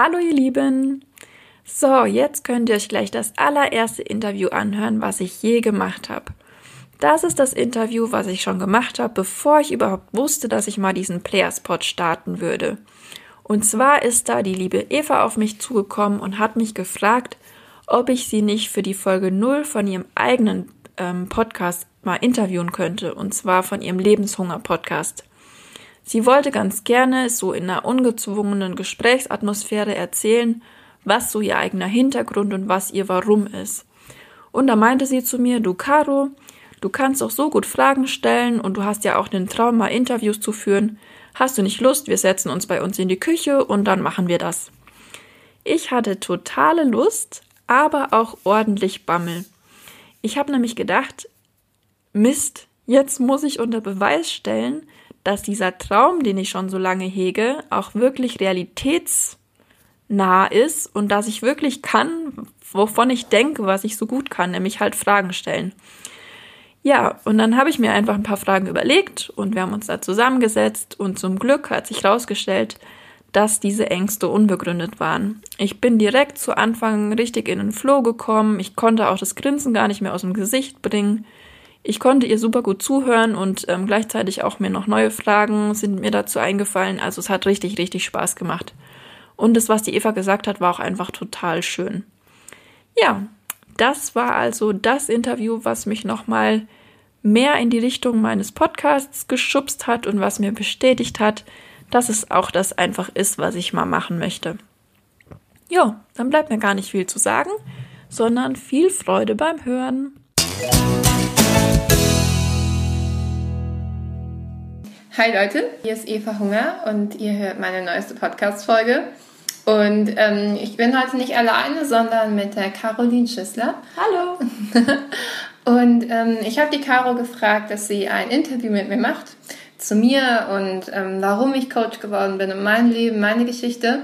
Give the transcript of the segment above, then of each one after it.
Hallo ihr Lieben! So, jetzt könnt ihr euch gleich das allererste Interview anhören, was ich je gemacht habe. Das ist das Interview, was ich schon gemacht habe, bevor ich überhaupt wusste, dass ich mal diesen Playerspot starten würde. Und zwar ist da die liebe Eva auf mich zugekommen und hat mich gefragt, ob ich sie nicht für die Folge 0 von ihrem eigenen ähm, Podcast mal interviewen könnte, und zwar von ihrem Lebenshunger-Podcast. Sie wollte ganz gerne so in einer ungezwungenen Gesprächsatmosphäre erzählen, was so ihr eigener Hintergrund und was ihr Warum ist. Und da meinte sie zu mir, du Caro, du kannst doch so gut Fragen stellen und du hast ja auch den Traum, mal Interviews zu führen. Hast du nicht Lust? Wir setzen uns bei uns in die Küche und dann machen wir das. Ich hatte totale Lust, aber auch ordentlich Bammel. Ich habe nämlich gedacht, Mist, jetzt muss ich unter Beweis stellen, dass dieser Traum, den ich schon so lange hege, auch wirklich realitätsnah ist und dass ich wirklich kann, wovon ich denke, was ich so gut kann, nämlich halt Fragen stellen. Ja, und dann habe ich mir einfach ein paar Fragen überlegt und wir haben uns da zusammengesetzt und zum Glück hat sich herausgestellt, dass diese Ängste unbegründet waren. Ich bin direkt zu Anfang richtig in den Flow gekommen, ich konnte auch das Grinsen gar nicht mehr aus dem Gesicht bringen. Ich konnte ihr super gut zuhören und ähm, gleichzeitig auch mir noch neue Fragen sind mir dazu eingefallen. Also es hat richtig, richtig Spaß gemacht. Und das, was die Eva gesagt hat, war auch einfach total schön. Ja, das war also das Interview, was mich nochmal mehr in die Richtung meines Podcasts geschubst hat und was mir bestätigt hat, dass es auch das einfach ist, was ich mal machen möchte. Ja, dann bleibt mir gar nicht viel zu sagen, sondern viel Freude beim Hören. Hi Leute, hier ist Eva Hunger und ihr hört meine neueste Podcast-Folge. Und ähm, ich bin heute nicht alleine, sondern mit der Caroline Schissler. Hallo! und ähm, ich habe die Caro gefragt, dass sie ein Interview mit mir macht zu mir und ähm, warum ich Coach geworden bin und mein Leben, meine Geschichte.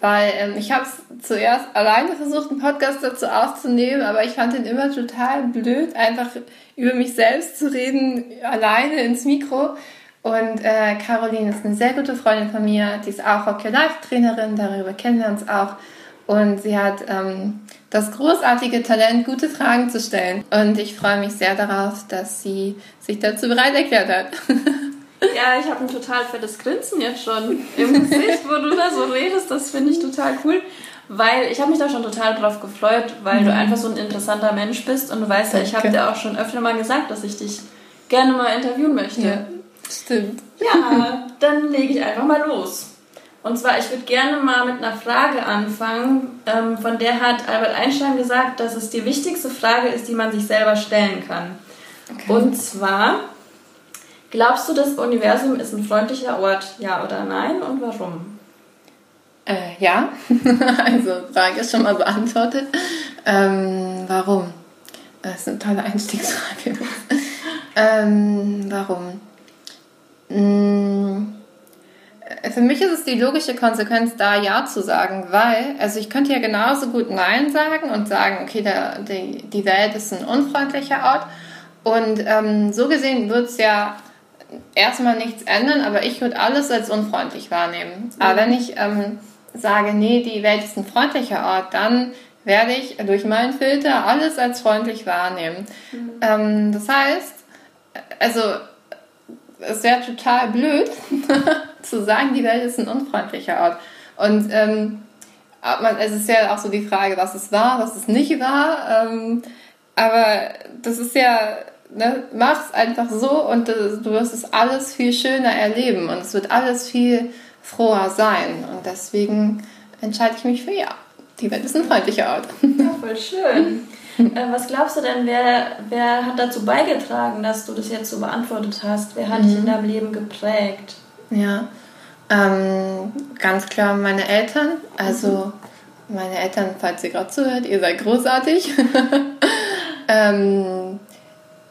Weil ähm, ich habe es zuerst alleine versucht, einen Podcast dazu aufzunehmen, aber ich fand ihn immer total blöd, einfach über mich selbst zu reden, alleine ins Mikro. Und äh, Caroline ist eine sehr gute Freundin von mir, die ist auch Hockey Life Trainerin, darüber kennen wir uns auch. Und sie hat ähm, das großartige Talent, gute Fragen zu stellen. Und ich freue mich sehr darauf, dass sie sich dazu bereit erklärt hat. Ja, ich habe ein total fettes Grinsen jetzt schon im Gesicht, wo du da so redest. Das finde ich total cool. Weil ich habe mich da schon total drauf gefreut, weil mhm. du einfach so ein interessanter Mensch bist und du weißt ja, ich habe dir auch schon öfter mal gesagt, dass ich dich gerne mal interviewen möchte. Ja. Stimmt. Ja, dann lege ich einfach mal los. Und zwar, ich würde gerne mal mit einer Frage anfangen. Ähm, von der hat Albert Einstein gesagt, dass es die wichtigste Frage ist, die man sich selber stellen kann. Okay. Und zwar, glaubst du, das Universum ist ein freundlicher Ort? Ja oder nein? Und warum? Äh, ja, also Frage ist schon mal beantwortet. Ähm, warum? Das ist eine tolle Einstiegsfrage. ähm, warum? Mm, für mich ist es die logische Konsequenz, da Ja zu sagen, weil, also ich könnte ja genauso gut Nein sagen und sagen, okay, der, die, die Welt ist ein unfreundlicher Ort. Und ähm, so gesehen wird es ja erstmal nichts ändern, aber ich würde alles als unfreundlich wahrnehmen. Mhm. Aber wenn ich ähm, sage, nee, die Welt ist ein freundlicher Ort, dann werde ich durch meinen Filter alles als freundlich wahrnehmen. Mhm. Ähm, das heißt, also es wäre total blöd zu sagen, die Welt ist ein unfreundlicher Ort. Und ähm, es ist ja auch so die Frage, was ist wahr, was ist nicht wahr. Ähm, aber das ist ja, ne, mach es einfach so und du wirst es alles viel schöner erleben und es wird alles viel froher sein. Und deswegen entscheide ich mich für ja. Die Welt ist ein freundlicher Ort. Ja, voll schön. Äh, was glaubst du denn, wer, wer hat dazu beigetragen, dass du das jetzt so beantwortet hast? Wer hat mhm. dich in deinem Leben geprägt? Ja, ähm, ganz klar meine Eltern. Also mhm. meine Eltern, falls ihr gerade zuhört, ihr seid großartig. ähm,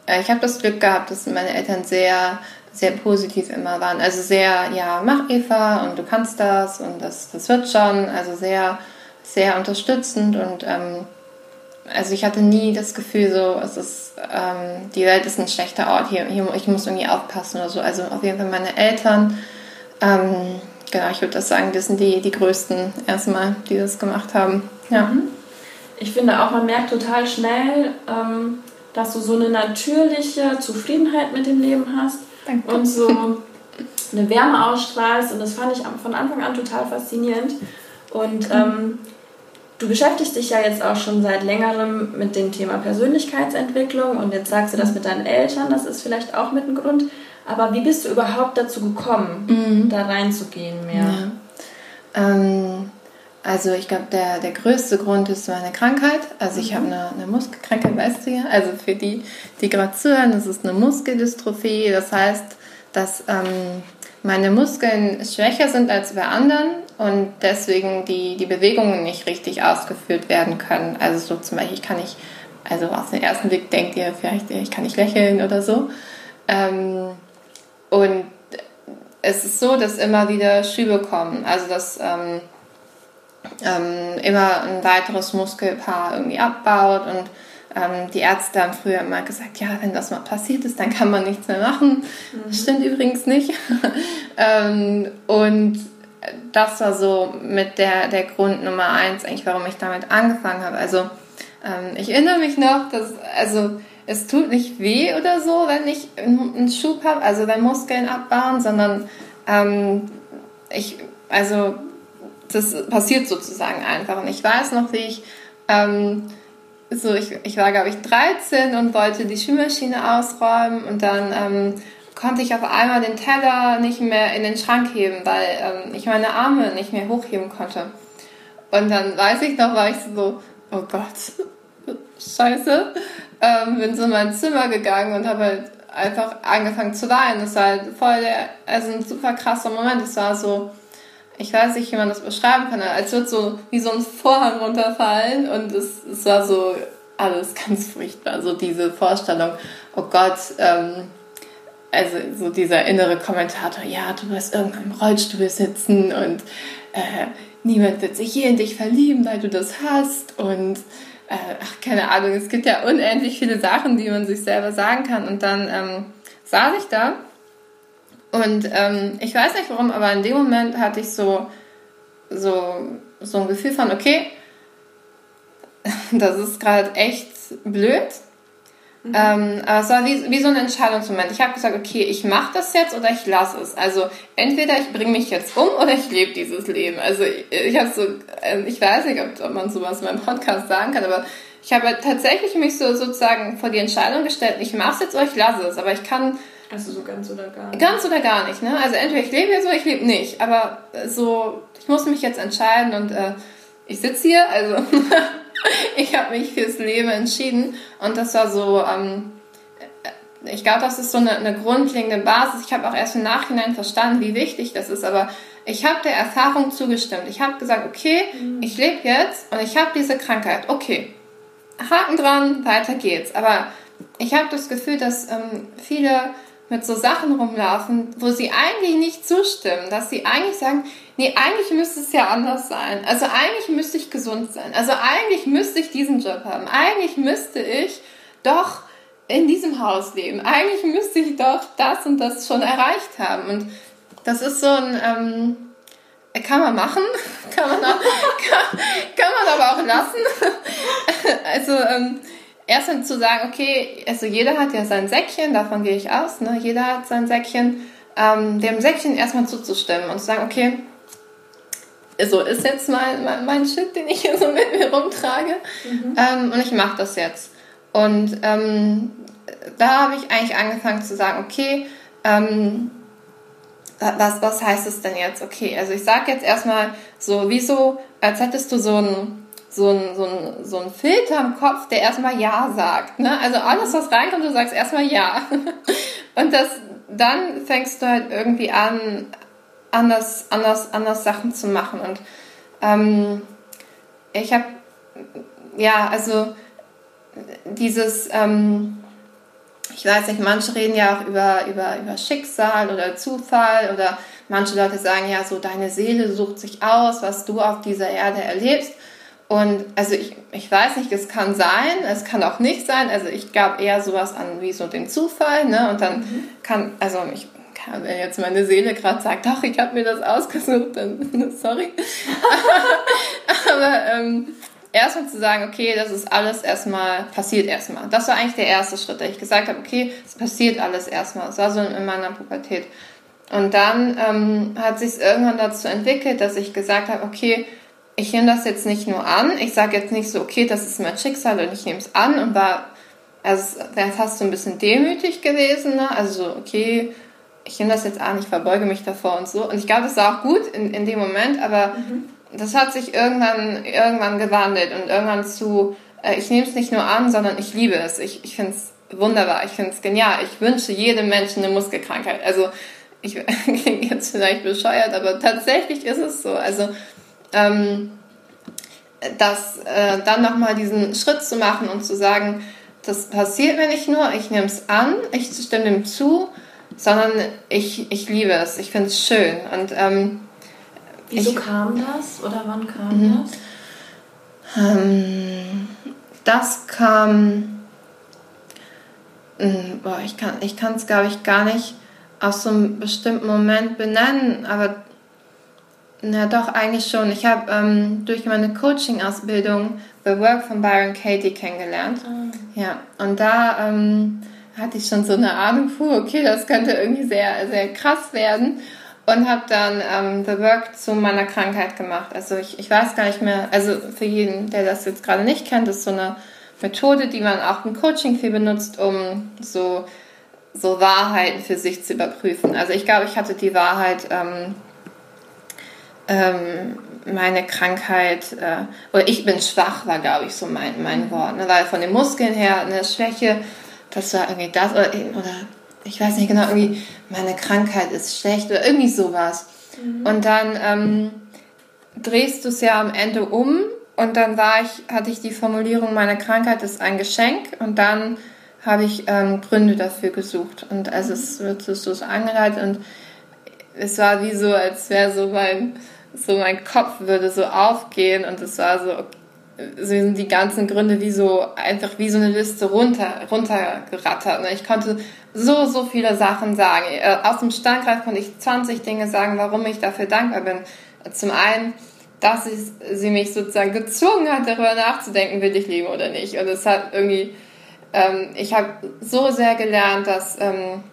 äh, ich habe das Glück gehabt, dass meine Eltern sehr sehr positiv immer waren. Also sehr, ja, mach Eva und du kannst das und das, das wird schon. Also sehr, sehr unterstützend und ähm, also ich hatte nie das Gefühl, so, es ist, ähm, die Welt ist ein schlechter Ort, hier, hier, ich muss irgendwie aufpassen oder so. Also auf jeden Fall meine Eltern, ähm, genau, ich würde das sagen, das sind die, die größten erstmal, die das gemacht haben. Ja. Mhm. Ich finde auch, man merkt total schnell, ähm, dass du so eine natürliche Zufriedenheit mit dem Leben hast Danke. und so eine Wärme ausstrahlst. Und das fand ich von Anfang an total faszinierend. Und ähm, du beschäftigst dich ja jetzt auch schon seit längerem mit dem Thema Persönlichkeitsentwicklung und jetzt sagst du das mit deinen Eltern, das ist vielleicht auch mit ein Grund. Aber wie bist du überhaupt dazu gekommen, mhm. da reinzugehen mehr? Ja. Ähm, also ich glaube, der, der größte Grund ist meine Krankheit. Also ich mhm. habe eine, eine Muskelkrankheit, weißt du ja. Also für die, die gerade zuhören, das ist eine Muskeldystrophie. Das heißt, dass ähm, meine Muskeln schwächer sind als bei anderen und deswegen die, die Bewegungen nicht richtig ausgeführt werden können. Also so zum Beispiel, ich kann nicht, also auf den ersten Blick denkt ihr vielleicht, ich kann nicht lächeln oder so. Ähm, und es ist so, dass immer wieder Schübe kommen. Also dass ähm, ähm, immer ein weiteres Muskelpaar irgendwie abbaut und ähm, die Ärzte haben früher immer gesagt, ja, wenn das mal passiert ist, dann kann man nichts mehr machen. Mhm. Das stimmt übrigens nicht. ähm, und das war so mit der, der Grund Nummer eins, eigentlich, warum ich damit angefangen habe. Also ähm, ich erinnere mich noch, dass, also es tut nicht weh oder so, wenn ich einen Schub habe, also wenn Muskeln abbauen, sondern ähm, ich, also das passiert sozusagen einfach. Und ich weiß noch, wie ich, ähm, so ich, ich war, glaube ich, 13 und wollte die Spülmaschine ausräumen und dann ähm, konnte ich auf einmal den Teller nicht mehr in den Schrank heben, weil ähm, ich meine Arme nicht mehr hochheben konnte. Und dann weiß ich noch, war ich so, oh Gott, scheiße, ähm, bin so in mein Zimmer gegangen und habe halt einfach angefangen zu weinen. Das war halt voll der, also ein super krasser Moment. Es war so, ich weiß nicht, wie man das beschreiben kann, als würde so wie so ein Vorhang runterfallen und es, es war so alles ganz furchtbar. So diese Vorstellung, oh Gott, ähm, also so dieser innere Kommentator, ja, du wirst irgendwann im Rollstuhl sitzen und äh, niemand wird sich je in dich verlieben, weil du das hast und äh, ach, keine Ahnung, es gibt ja unendlich viele Sachen, die man sich selber sagen kann und dann ähm, saß ich da und ähm, ich weiß nicht warum, aber in dem Moment hatte ich so, so, so ein Gefühl von, okay, das ist gerade echt blöd. Mhm. Ähm, aber es war wie, wie so ein Entscheidungsmoment. Ich habe gesagt, okay, ich mache das jetzt oder ich lasse es. Also entweder ich bringe mich jetzt um oder ich lebe dieses Leben. Also ich, ich habe so, ähm, ich weiß nicht, ob, ob man sowas in meinem Podcast sagen kann, aber ich habe tatsächlich mich so sozusagen vor die Entscheidung gestellt, ich mache es jetzt oder ich lasse es. Aber ich kann also so ganz oder gar nicht? Ganz oder gar nicht, ne? Also entweder ich lebe jetzt oder ich lebe nicht. Aber so, ich muss mich jetzt entscheiden und äh, ich sitze hier, also ich habe mich fürs Leben entschieden und das war so, ähm, äh, ich glaube, das ist so eine, eine grundlegende Basis. Ich habe auch erst im Nachhinein verstanden, wie wichtig das ist, aber ich habe der Erfahrung zugestimmt. Ich habe gesagt, okay, mhm. ich lebe jetzt und ich habe diese Krankheit. Okay, Haken dran, weiter geht's. Aber ich habe das Gefühl, dass ähm, viele mit so Sachen rumlaufen, wo sie eigentlich nicht zustimmen, dass sie eigentlich sagen, nee, eigentlich müsste es ja anders sein. Also eigentlich müsste ich gesund sein. Also eigentlich müsste ich diesen Job haben. Eigentlich müsste ich doch in diesem Haus leben. Eigentlich müsste ich doch das und das schon erreicht haben. Und das ist so ein, ähm, kann man machen, kann man, auch, kann, kann man aber auch lassen. also, ähm, erstmal zu sagen, okay, also jeder hat ja sein Säckchen, davon gehe ich aus, ne? jeder hat sein Säckchen, ähm, dem Säckchen erstmal zuzustimmen und zu sagen, okay, so ist jetzt mein, mein, mein Shit, den ich hier so mit mir rumtrage mhm. ähm, und ich mache das jetzt. Und ähm, da habe ich eigentlich angefangen zu sagen, okay, ähm, was, was heißt es denn jetzt? Okay, also ich sage jetzt erstmal so, wieso, als hättest du so ein so ein, so, ein, so ein Filter im Kopf, der erstmal Ja sagt. Ne? Also alles, was reinkommt, du sagst erstmal Ja. Und das, dann fängst du halt irgendwie an, anders, anders, anders Sachen zu machen. Und ähm, ich habe, ja, also dieses, ähm, ich weiß nicht, manche reden ja auch über, über, über Schicksal oder Zufall oder manche Leute sagen ja so, deine Seele sucht sich aus, was du auf dieser Erde erlebst. Und also ich, ich weiß nicht, es kann sein, es kann auch nicht sein. Also ich gab eher sowas an wie so den Zufall, ne? Und dann mhm. kann, also ich, wenn jetzt meine Seele gerade sagt, ach, ich habe mir das ausgesucht, dann sorry. Aber ähm, erstmal zu sagen, okay, das ist alles erstmal, passiert erstmal. Das war eigentlich der erste Schritt, dass ich gesagt habe, okay, es passiert alles erstmal. Das war so in meiner Pubertät. Und dann ähm, hat sich irgendwann dazu entwickelt, dass ich gesagt habe, okay, ich nehme das jetzt nicht nur an. Ich sage jetzt nicht so, okay, das ist mein Schicksal und ich nehme es an und war, also wäre fast so ein bisschen demütig gewesen. Ne? Also so, okay, ich nehme das jetzt an, ich verbeuge mich davor und so. Und ich glaube, das war auch gut in, in dem Moment, aber mhm. das hat sich irgendwann, irgendwann gewandelt und irgendwann zu, äh, ich nehme es nicht nur an, sondern ich liebe es. Ich, ich finde es wunderbar, ich finde es genial. Ich wünsche jedem Menschen eine Muskelkrankheit. Also ich klinge jetzt vielleicht bescheuert, aber tatsächlich ist es so. Also ähm, das äh, dann nochmal diesen Schritt zu machen und zu sagen, das passiert mir nicht nur, ich nehme es an, ich stimme dem zu, sondern ich, ich liebe es, ich finde es schön. Und, ähm, Wieso ich, kam das oder wann kam mhm. das? Ähm, das kam, ähm, boah, ich kann es, ich glaube ich, gar nicht aus so einem bestimmten Moment benennen, aber na doch, eigentlich schon. Ich habe ähm, durch meine Coaching-Ausbildung The Work von Byron Katie kennengelernt. Oh. Ja, und da ähm, hatte ich schon so eine Ahnung, puh, okay, das könnte irgendwie sehr, sehr krass werden. Und habe dann ähm, The Work zu meiner Krankheit gemacht. Also ich, ich weiß gar nicht mehr, also für jeden, der das jetzt gerade nicht kennt, ist so eine Methode, die man auch im Coaching viel benutzt, um so, so Wahrheiten für sich zu überprüfen. Also ich glaube, ich hatte die Wahrheit, ähm, ähm, meine Krankheit, äh, oder ich bin schwach, war glaube ich so mein, mein. Wort, ne? weil von den Muskeln her eine Schwäche, das war irgendwie das, oder, oder ich weiß nicht genau, irgendwie meine Krankheit ist schlecht oder irgendwie sowas. Mhm. Und dann ähm, drehst du es ja am Ende um und dann war ich, hatte ich die Formulierung, meine Krankheit ist ein Geschenk und dann habe ich ähm, Gründe dafür gesucht. Und also es wird so, so angeleitet und es war wie so, als wäre so mein so mein Kopf würde so aufgehen und es war so, so sind die ganzen Gründe wie so, einfach wie so eine Liste runter, runtergerattert. Ich konnte so, so viele Sachen sagen. Äh, aus dem Standgreif konnte ich 20 Dinge sagen, warum ich dafür dankbar bin. Zum einen, dass sie mich sozusagen gezwungen hat, darüber nachzudenken, will ich leben oder nicht. Und es hat irgendwie, ähm, ich habe so sehr gelernt, dass ähm,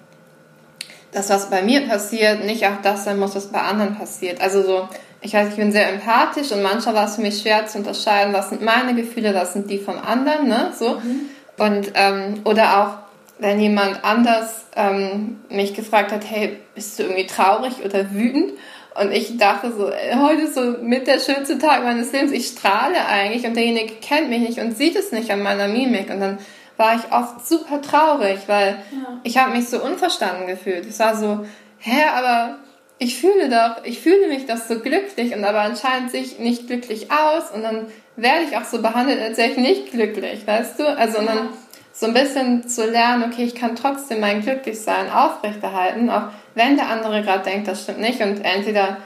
das, was bei mir passiert, nicht auch das sein muss, was bei anderen passiert. Also so, ich weiß, ich bin sehr empathisch und manchmal war es für mich schwer zu unterscheiden, was sind meine Gefühle, was sind die vom anderen, ne? So. Mhm. Und, ähm, oder auch, wenn jemand anders ähm, mich gefragt hat, hey, bist du irgendwie traurig oder wütend? Und ich dachte so, ey, heute ist so mit der schönste Tag meines Lebens, ich strahle eigentlich und derjenige kennt mich nicht und sieht es nicht an meiner Mimik. Und dann war ich oft super traurig, weil ja. ich habe mich so unverstanden gefühlt. Ich war so, hä, aber ich fühle doch, ich fühle mich doch so glücklich und aber anscheinend sehe ich nicht glücklich aus und dann werde ich auch so behandelt, als wäre ich nicht glücklich, weißt du? Also und dann so ein bisschen zu lernen, okay, ich kann trotzdem mein Glücklichsein aufrechterhalten, auch wenn der andere gerade denkt, das stimmt nicht und entweder,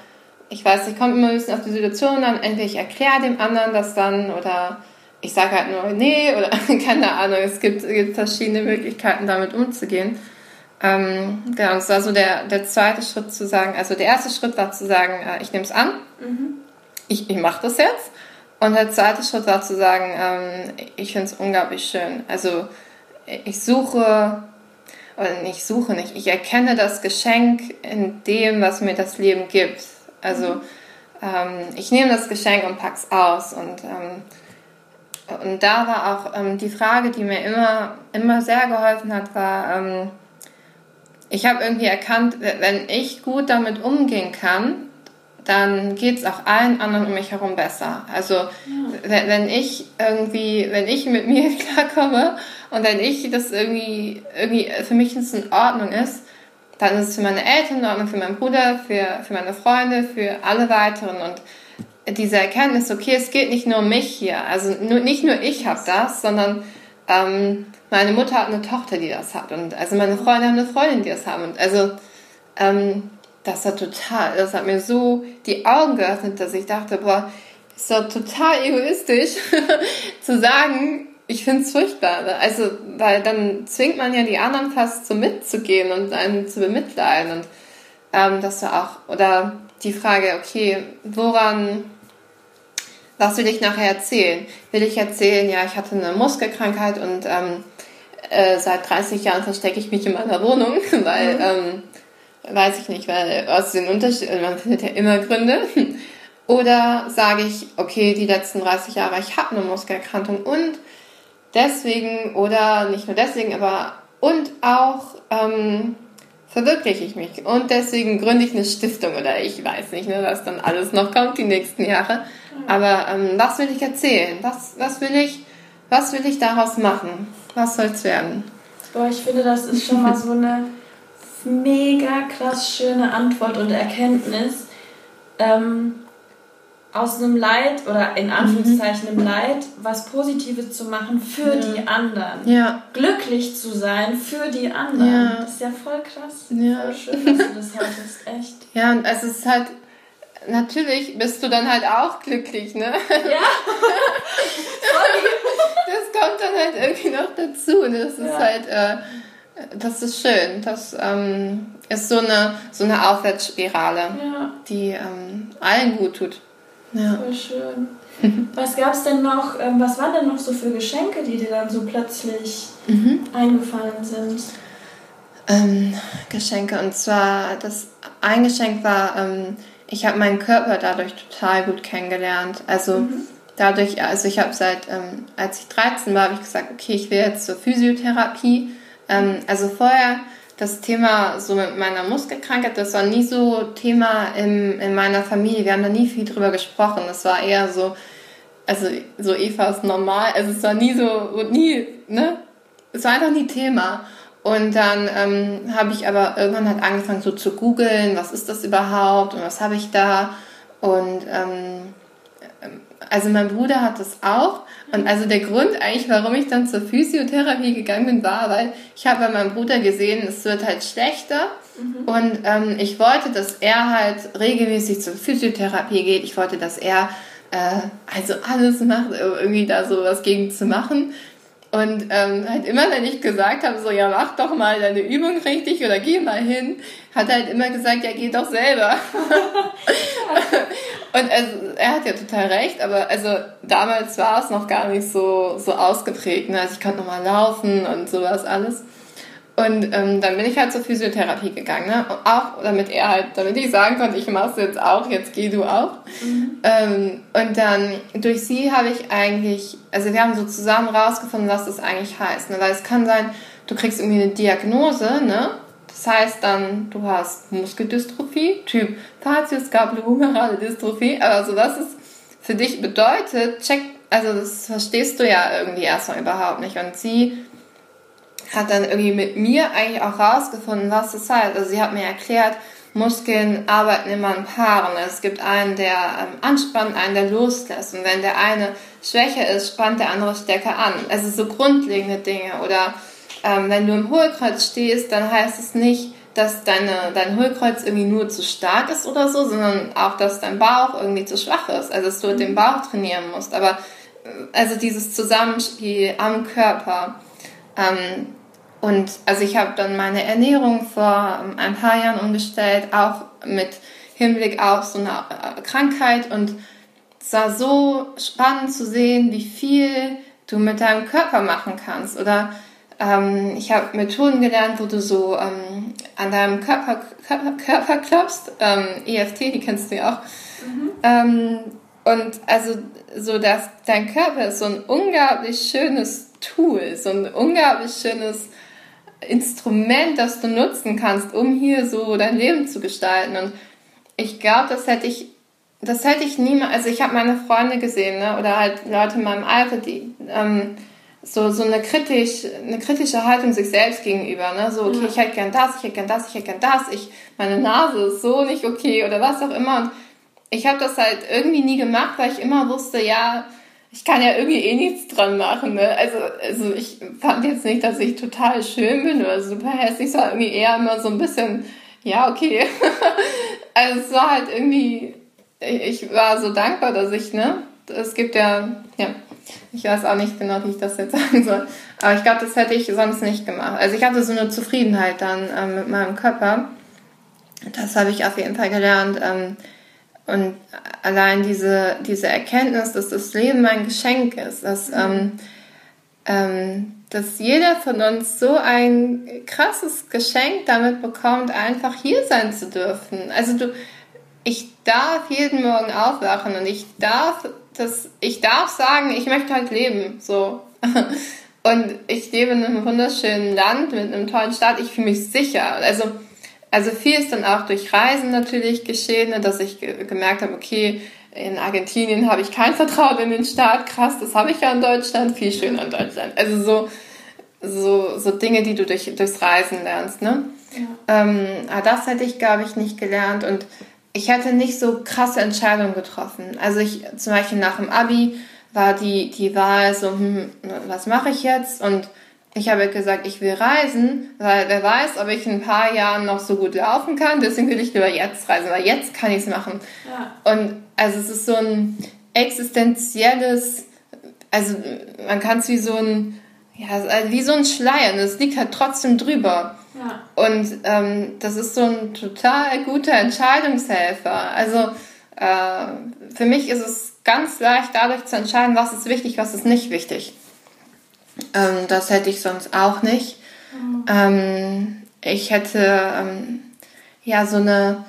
ich weiß nicht, kommt immer ein bisschen auf die Situation an, entweder ich erkläre dem anderen das dann oder ich sage halt nur nee oder keine Ahnung, es gibt, es gibt verschiedene Möglichkeiten damit umzugehen. Ähm, genau, das war so der, der zweite Schritt zu sagen, also der erste Schritt war zu sagen, äh, ich nehme es an, mhm. ich, ich mache das jetzt. Und der zweite Schritt war zu sagen, ähm, ich finde es unglaublich schön. Also ich suche, oder nicht suche nicht, ich erkenne das Geschenk in dem, was mir das Leben gibt. Also mhm. ähm, ich nehme das Geschenk und pack's aus. Und, ähm, und da war auch ähm, die Frage, die mir immer, immer sehr geholfen hat, war, ähm, ich habe irgendwie erkannt, wenn ich gut damit umgehen kann, dann geht es auch allen anderen um mich herum besser. Also ja. wenn, wenn ich irgendwie, wenn ich mit mir klarkomme und wenn ich das irgendwie, irgendwie für mich in Ordnung ist, dann ist es für meine Eltern in Ordnung, für meinen Bruder, für, für meine Freunde, für alle weiteren. Und diese Erkenntnis, okay, es geht nicht nur um mich hier, also nur, nicht nur ich habe das, sondern ähm, meine Mutter hat eine Tochter, die das hat. Und also meine Freunde haben eine Freundin, die das haben. Und also ähm, das hat total, das hat mir so die Augen geöffnet, dass ich dachte, boah, ist doch total egoistisch zu sagen, ich finde es furchtbar. Also, weil dann zwingt man ja die anderen fast so mitzugehen und einen zu bemitleiden. Und ähm, dass du auch, oder die Frage, okay, woran, was will ich nachher erzählen? Will ich erzählen, ja, ich hatte eine Muskelkrankheit und ähm, äh, seit 30 Jahren verstecke ich mich in meiner Wohnung, weil, mhm. ähm, weiß ich nicht, weil aus den Unterschieden, man findet ja immer Gründe. Oder sage ich, okay, die letzten 30 Jahre, ich habe eine Muskelerkrankung und deswegen, oder nicht nur deswegen, aber und auch ähm, verwirkliche ich mich. Und deswegen gründe ich eine Stiftung oder ich weiß nicht, ne, was dann alles noch kommt die nächsten Jahre. Aber ähm, was will ich erzählen? Was, was, will ich, was will ich daraus machen? Was soll es werden? Boah, ich finde, das ist schon mal so eine mega krass schöne Antwort und Erkenntnis. Ähm, aus einem Leid oder in Anführungszeichen einem Leid was Positives zu machen für ja. die anderen. Ja. Glücklich zu sein für die anderen. Ja. Das ist ja voll krass. Ja. Voll schön, dass du das hattest, echt. Ja, und es ist halt, natürlich bist du dann halt auch glücklich, ne? Ja. das kommt dann halt irgendwie noch dazu. Und das ist ja. halt, äh, das ist schön. Das ähm, ist so eine, so eine Aufwärtsspirale, die ähm, allen gut tut. Ja. Voll schön. Was gab es denn noch, ähm, was waren denn noch so für Geschenke, die dir dann so plötzlich mhm. eingefallen sind? Ähm, Geschenke, und zwar, das ein Geschenk war, ähm, ich habe meinen Körper dadurch total gut kennengelernt. Also mhm. dadurch, also ich habe seit, ähm, als ich 13 war, habe ich gesagt, okay, ich will jetzt zur Physiotherapie. Ähm, also vorher das Thema so mit meiner Muskelkrankheit, das war nie so Thema in, in meiner Familie. Wir haben da nie viel drüber gesprochen. Das war eher so, also so Eva ist normal. Also es war nie so, nie, ne? Es war einfach nie Thema. Und dann ähm, habe ich aber irgendwann halt angefangen so zu googeln, was ist das überhaupt und was habe ich da. Und ähm, also mein Bruder hat das auch. Und also der Grund eigentlich, warum ich dann zur Physiotherapie gegangen bin, war, weil ich habe bei meinem Bruder gesehen, es wird halt schlechter. Mhm. Und ähm, ich wollte, dass er halt regelmäßig zur Physiotherapie geht. Ich wollte, dass er äh, also alles macht, irgendwie da so was gegen zu machen. Und ähm, halt immer, wenn ich gesagt habe, so, ja, mach doch mal deine Übung richtig oder geh mal hin, hat er halt immer gesagt, ja, geh doch selber. und also, er hat ja total recht, aber also damals war es noch gar nicht so, so ausgeprägt. Ne? Also ich konnte noch mal laufen und sowas alles. Und ähm, dann bin ich halt zur Physiotherapie gegangen, ne? auch damit er halt, damit ich sagen konnte, ich mache es jetzt auch, jetzt geh du auch. Mhm. Ähm, und dann durch sie habe ich eigentlich, also wir haben so zusammen rausgefunden, was das eigentlich heißt. Ne? Weil es kann sein, du kriegst irgendwie eine Diagnose, ne? Das heißt dann, du hast Muskeldystrophie, Typ Facioscapulohumerale Dystrophie, aber so was es für dich bedeutet, check, also das verstehst du ja irgendwie erstmal überhaupt nicht. Und sie hat dann irgendwie mit mir eigentlich auch rausgefunden, was das heißt. Also sie hat mir erklärt, Muskeln arbeiten immer in Paaren. Es gibt einen, der ähm, anspannt, einen, der loslässt. Und wenn der eine schwächer ist, spannt der andere stärker an. Also so grundlegende Dinge. Oder ähm, wenn du im Hohlkreuz stehst, dann heißt es nicht, dass deine, dein Hohlkreuz irgendwie nur zu stark ist oder so, sondern auch, dass dein Bauch irgendwie zu schwach ist. Also dass du den Bauch trainieren musst. Aber äh, also dieses Zusammenspiel am Körper. Ähm, und also ich habe dann meine Ernährung vor ähm, ein paar Jahren umgestellt, auch mit Hinblick auf so eine äh, Krankheit. Und es war so spannend zu sehen, wie viel du mit deinem Körper machen kannst. Oder ähm, ich habe Methoden gelernt, wo du so ähm, an deinem Körper, Körper, Körper klopfst. Ähm, EFT, die kennst du ja auch. Mhm. Ähm, und also so, dass dein Körper ist so ein unglaublich schönes Tool, so ein unglaublich schönes Instrument, das du nutzen kannst, um hier so dein Leben zu gestalten. Und ich glaube, das hätte ich, das hätte ich niemals, also ich habe meine Freunde gesehen, ne, oder halt Leute in meinem Alter, die ähm, so, so eine, kritisch, eine kritische Haltung sich selbst gegenüber, ne, so, okay, ich hätte gern das, ich hätte gern das, ich hätte gern das, ich, meine Nase ist so nicht okay oder was auch immer. Und ich habe das halt irgendwie nie gemacht, weil ich immer wusste, ja, ich kann ja irgendwie eh nichts dran machen. Ne? Also, also ich fand jetzt nicht, dass ich total schön bin oder super hässlich, war irgendwie eher immer so ein bisschen, ja, okay. also es war halt irgendwie, ich war so dankbar, dass ich, ne, es gibt ja, ja, ich weiß auch nicht genau, wie ich das jetzt sagen soll. Aber ich glaube, das hätte ich sonst nicht gemacht. Also ich hatte so eine Zufriedenheit dann ähm, mit meinem Körper. Das habe ich auf jeden Fall gelernt. Ähm, und allein diese, diese Erkenntnis, dass das Leben ein Geschenk ist, dass, mhm. ähm, ähm, dass jeder von uns so ein krasses Geschenk damit bekommt, einfach hier sein zu dürfen. Also du, ich darf jeden Morgen aufwachen und ich darf das, ich darf sagen, ich möchte halt leben, so. Und ich lebe in einem wunderschönen Land mit einem tollen Staat. Ich fühle mich sicher. Also, also viel ist dann auch durch Reisen natürlich geschehen, ne, dass ich gemerkt habe, okay, in Argentinien habe ich kein Vertrauen in den Staat. Krass, das habe ich ja in Deutschland. Viel schöner in Deutschland. Also so, so, so Dinge, die du durch, durchs Reisen lernst. Ne? Ja. Ähm, aber das hätte ich, glaube ich, nicht gelernt. Und ich hätte nicht so krasse Entscheidungen getroffen. Also ich zum Beispiel nach dem Abi war die, die Wahl so, hm, was mache ich jetzt? Und ich habe gesagt, ich will reisen, weil wer weiß, ob ich in ein paar Jahren noch so gut laufen kann. Deswegen will ich lieber jetzt reisen, weil jetzt kann ich es machen. Ja. Und also es ist so ein existenzielles, also man kann es wie so ein, ja, also wie so ein Schleier. Und es liegt halt trotzdem drüber. Ja. Und ähm, das ist so ein total guter Entscheidungshelfer. Also äh, für mich ist es ganz leicht dadurch zu entscheiden, was ist wichtig, was ist nicht wichtig. Ähm, das hätte ich sonst auch nicht. Mhm. Ähm, ich hätte ähm, ja so eine,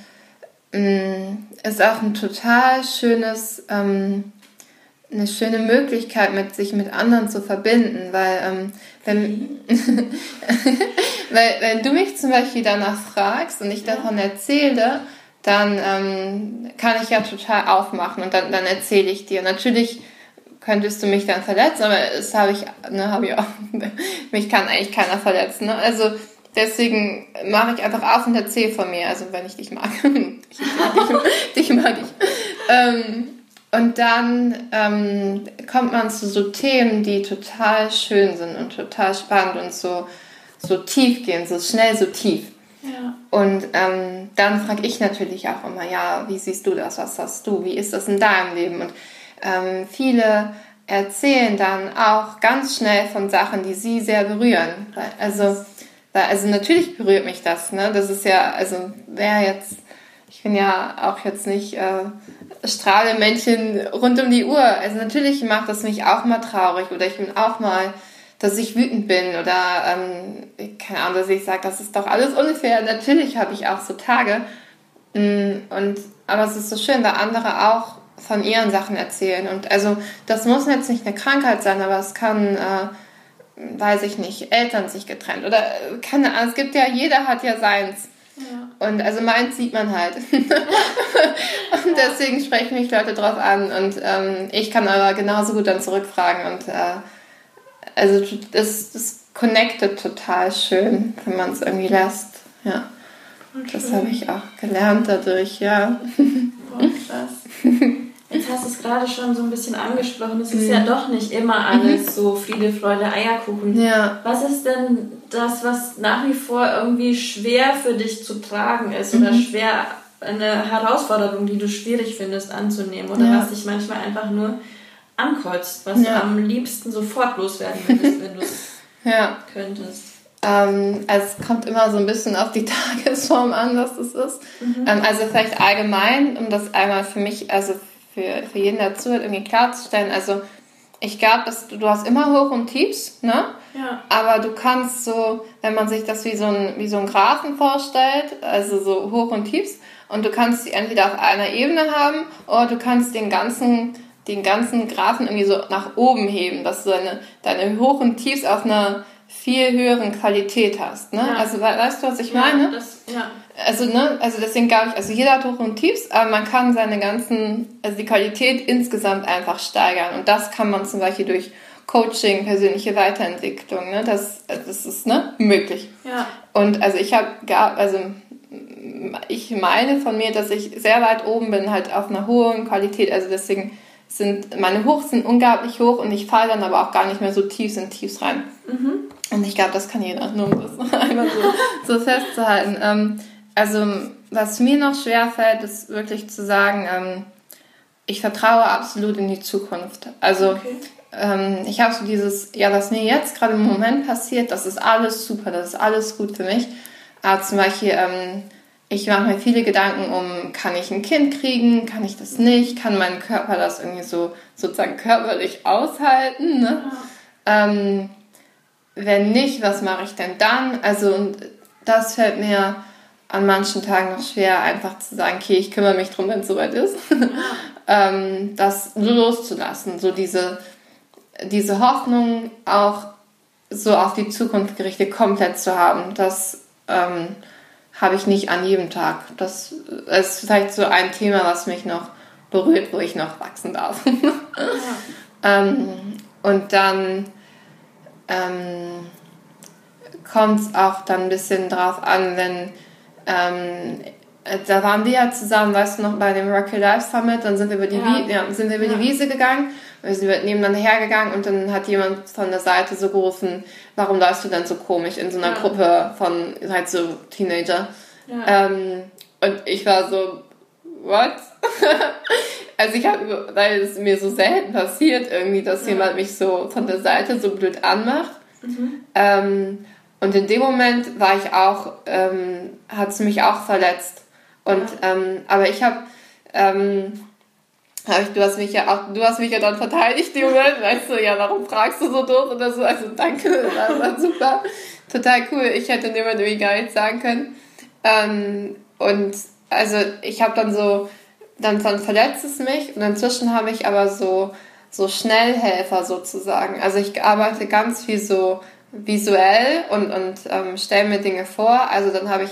mm, ist auch ein total schönes, ähm, eine schöne Möglichkeit, mit sich mit anderen zu verbinden, weil ähm, wenn, weil wenn du mich zum Beispiel danach fragst und ich davon erzähle, dann ähm, kann ich ja total aufmachen und dann, dann erzähle ich dir. Natürlich könntest du mich dann verletzen, aber das habe ich, ne, habe ich auch, mich kann eigentlich keiner verletzen. Ne? Also deswegen mache ich einfach auf und erzähle von mir, also wenn ich dich mag. ich, dich, dich mag ich. Ähm, und dann ähm, kommt man zu so Themen, die total schön sind und total spannend und so, so tief gehen, so schnell, so tief. Ja. Und ähm, dann frage ich natürlich auch immer, ja, wie siehst du das? Was hast du? Wie ist das in deinem Leben? Und ähm, viele erzählen dann auch ganz schnell von Sachen, die sie sehr berühren. Also, also natürlich berührt mich das. Ne? Das ist ja, also wer jetzt, ich bin ja auch jetzt nicht äh, Strahlemännchen rund um die Uhr. Also natürlich macht das mich auch mal traurig oder ich bin auch mal, dass ich wütend bin oder ähm, keine Ahnung, dass ich sage, das ist doch alles unfair. Natürlich habe ich auch so Tage. Mm, und aber es ist so schön, weil andere auch von ihren Sachen erzählen. Und also das muss jetzt nicht eine Krankheit sein, aber es kann, äh, weiß ich nicht, Eltern sich getrennt oder äh, keine Ahnung. Es gibt ja, jeder hat ja seins. Ja. Und also meins sieht man halt. und deswegen sprechen mich Leute drauf an. Und ähm, ich kann aber genauso gut dann zurückfragen. Und äh, also das, das connectet total schön, wenn man es irgendwie lässt. Ja. Das habe ich auch gelernt dadurch, ja. Boah, krass. Jetzt hast du es gerade schon so ein bisschen angesprochen. Es ist mhm. ja doch nicht immer alles mhm. so Friede, Freude, Eierkuchen. Ja. Was ist denn das, was nach wie vor irgendwie schwer für dich zu tragen ist mhm. oder schwer eine Herausforderung, die du schwierig findest anzunehmen oder ja. was dich manchmal einfach nur ankreuzt, was ja. du am liebsten sofort loswerden würdest, wenn du es ja. könntest? Ähm, also es kommt immer so ein bisschen auf die Tagesform an, was das ist. Mhm. Ähm, also vielleicht allgemein, um das einmal für mich, also für, für jeden dazu irgendwie klarzustellen. Also ich glaube, dass du, du hast immer Hoch und Tiefs, ne? Ja. Aber du kannst so, wenn man sich das wie so ein, wie so ein Graphen vorstellt, also so Hoch und Tiefs, und du kannst sie entweder auf einer Ebene haben oder du kannst den ganzen, den ganzen Graphen irgendwie so nach oben heben, dass du deine, deine Hoch und Tiefs auf einer viel höheren Qualität hast. Ne? Ja. Also weißt du, was ich meine? das, ja. Also, ne, also deswegen glaube ich, also jeder hat Hoch und Tiefs, aber man kann seine ganzen, also die Qualität insgesamt einfach steigern. Und das kann man zum Beispiel durch Coaching, persönliche Weiterentwicklung, ne? Das, das ist ne, möglich. Ja. Und also ich habe also ich meine von mir, dass ich sehr weit oben bin, halt auf einer hohen Qualität. Also deswegen sind meine Hochs sind unglaublich hoch und ich falle dann aber auch gar nicht mehr so tief in Tiefs rein. Mhm. Und ich glaube, das kann jeder, nur um das einmal so, so festzuhalten. Ähm, also, was mir noch schwer fällt, ist wirklich zu sagen, ähm, ich vertraue absolut in die Zukunft. Also okay. ähm, ich habe so dieses, ja, was mir jetzt gerade im Moment passiert, das ist alles super, das ist alles gut für mich. Aber zum Beispiel, ähm, ich mache mir viele Gedanken um, kann ich ein Kind kriegen, kann ich das nicht, kann mein Körper das irgendwie so sozusagen körperlich aushalten. Ne? Ja. Ähm, wenn nicht, was mache ich denn dann? Also das fällt mir an manchen Tagen noch schwer, einfach zu sagen, okay, ich kümmere mich drum, wenn es soweit ist. ähm, das loszulassen, so diese, diese Hoffnung auch so auf die Zukunft gerichtet komplett zu haben, das ähm, habe ich nicht an jedem Tag. Das ist vielleicht so ein Thema, was mich noch berührt, wo ich noch wachsen darf. ähm, und dann ähm, kommt es auch dann ein bisschen drauf an, wenn ähm, da waren wir ja zusammen, weißt du noch, bei dem Rocky Life Summit, dann sind wir über die, ja. Wie, ja, sind wir über ja. die Wiese gegangen, wir sind nebeneinander hergegangen und dann hat jemand von der Seite so gerufen, warum läufst du denn so komisch in so einer Gruppe von halt so Teenager? Ähm, und ich war so, what? also ich habe, weil es mir so selten passiert irgendwie, dass jemand mich so von der Seite so blöd anmacht. Mhm. Ähm, und in dem Moment war ich auch, ähm, hat es mich auch verletzt. Und, ja. ähm, aber ich habe, ähm, hab ich, du hast mich ja auch, du hast mich ja dann verteidigt, die Moment, weißt du, ja, warum fragst du so doof oder so, also danke, das war super, total cool. Ich hätte in dem Moment irgendwie gar nichts sagen können. Ähm, und also ich habe dann so, dann, dann verletzt es mich und inzwischen habe ich aber so, so Schnellhelfer sozusagen. Also ich arbeite ganz viel so visuell und, und ähm, stelle mir Dinge vor. Also dann habe ich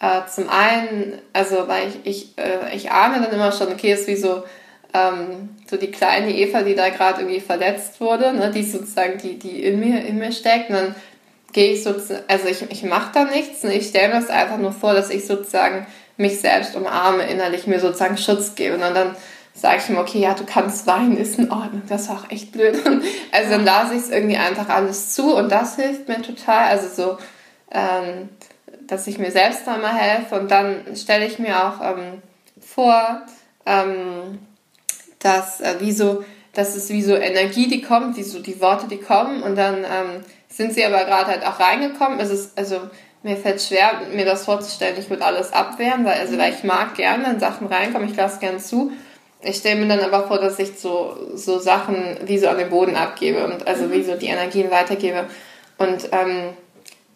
äh, zum einen, also weil ich, ich, äh, ich ahne dann immer schon, okay, ist wie so, ähm, so die kleine Eva, die da gerade irgendwie verletzt wurde, ne, die sozusagen, die, die in mir, in mir steckt. Und dann gehe ich sozusagen, also ich, ich mache da nichts, ne, ich stelle mir das einfach nur vor, dass ich sozusagen mich selbst umarme, innerlich mir sozusagen Schutz gebe. Und dann sage ich ihm, okay, ja, du kannst weinen, ist in Ordnung, das war auch echt blöd. also dann lasse ich es irgendwie einfach alles zu und das hilft mir total. Also so, ähm, dass ich mir selbst da mal helfe und dann stelle ich mir auch ähm, vor, ähm, dass, äh, wie so, dass es wie so Energie, die kommt, wie so die Worte, die kommen und dann ähm, sind sie aber gerade halt auch reingekommen. Es ist, also mir fällt schwer, mir das vorzustellen, ich würde alles abwehren, weil, also, weil ich mag gerne, wenn Sachen reinkommen, ich lasse gerne zu ich stelle mir dann aber vor, dass ich so, so Sachen wie so an den Boden abgebe und also mhm. wie so die Energien weitergebe. Und ähm,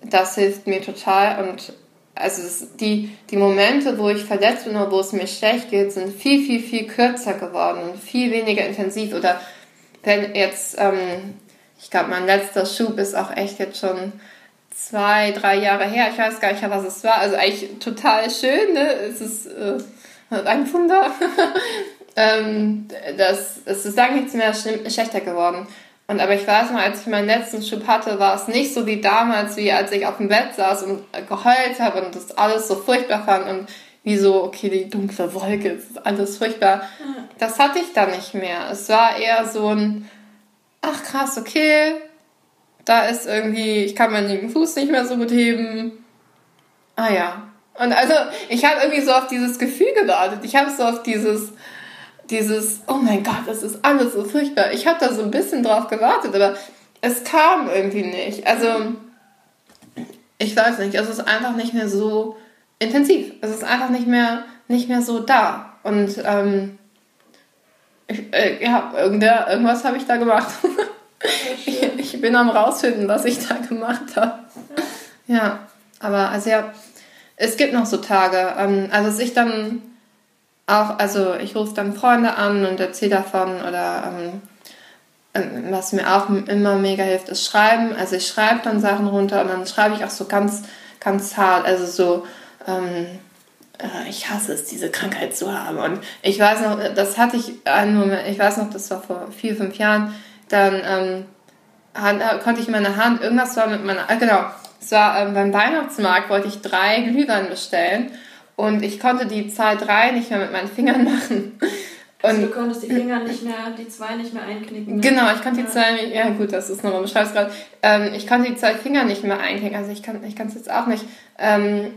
das hilft mir total. Und also die, die Momente, wo ich verletzt bin oder wo es mir schlecht geht, sind viel, viel, viel kürzer geworden und viel weniger intensiv. Oder wenn jetzt, ähm, ich glaube, mein letzter Schub ist auch echt jetzt schon zwei, drei Jahre her. Ich weiß gar nicht, was es war. Also eigentlich total schön. Ne? Es ist äh, ein Wunder. ähm, das, es ist lange nichts mehr schlechter geworden. Und aber ich weiß noch, als ich meinen letzten Schub hatte, war es nicht so wie damals, wie als ich auf dem Bett saß und geheult habe und das alles so furchtbar fand und wie so, okay, die dunkle Wolke, das ist alles furchtbar. Das hatte ich da nicht mehr. Es war eher so ein, ach krass, okay, da ist irgendwie, ich kann meinen linken Fuß nicht mehr so gut heben. Ah ja. Und also, ich habe irgendwie so auf dieses Gefühl gewartet. Ich habe so auf dieses, dieses, oh mein Gott, das ist alles so furchtbar. Ich habe da so ein bisschen drauf gewartet, aber es kam irgendwie nicht. Also, ich weiß nicht, es ist einfach nicht mehr so intensiv. Es ist einfach nicht mehr, nicht mehr so da. Und ähm, ich, äh, ja, irgendwas habe ich da gemacht. ich, ich, bin am rausfinden, was ich da gemacht habe. Ja, aber also ja, es gibt noch so Tage. Ähm, also, dass ich dann auch, also ich rufe dann Freunde an und erzähle davon oder ähm, ähm, was mir auch immer mega hilft, ist Schreiben. Also ich schreibe dann Sachen runter und dann schreibe ich auch so ganz, ganz hart, also so, ähm, äh, ich hasse es, diese Krankheit zu haben. Und ich weiß noch, das hatte ich einen Moment, ich weiß noch, das war vor vier, fünf Jahren, dann ähm, hat, konnte ich meine Hand, irgendwas war mit meiner, äh, genau, es war ähm, beim Weihnachtsmarkt, wollte ich drei Glühwein bestellen und ich konnte die Zahl 3 nicht mehr mit meinen Fingern machen. Und also du konntest die Finger nicht mehr, die zwei nicht mehr einknicken. Ne? Genau, ich konnte die zwei, ja gut, das ist nochmal, beschreibst gerade. Ähm, ich konnte die zwei Finger nicht mehr einknicken, also ich kann ich es jetzt auch nicht. Ähm,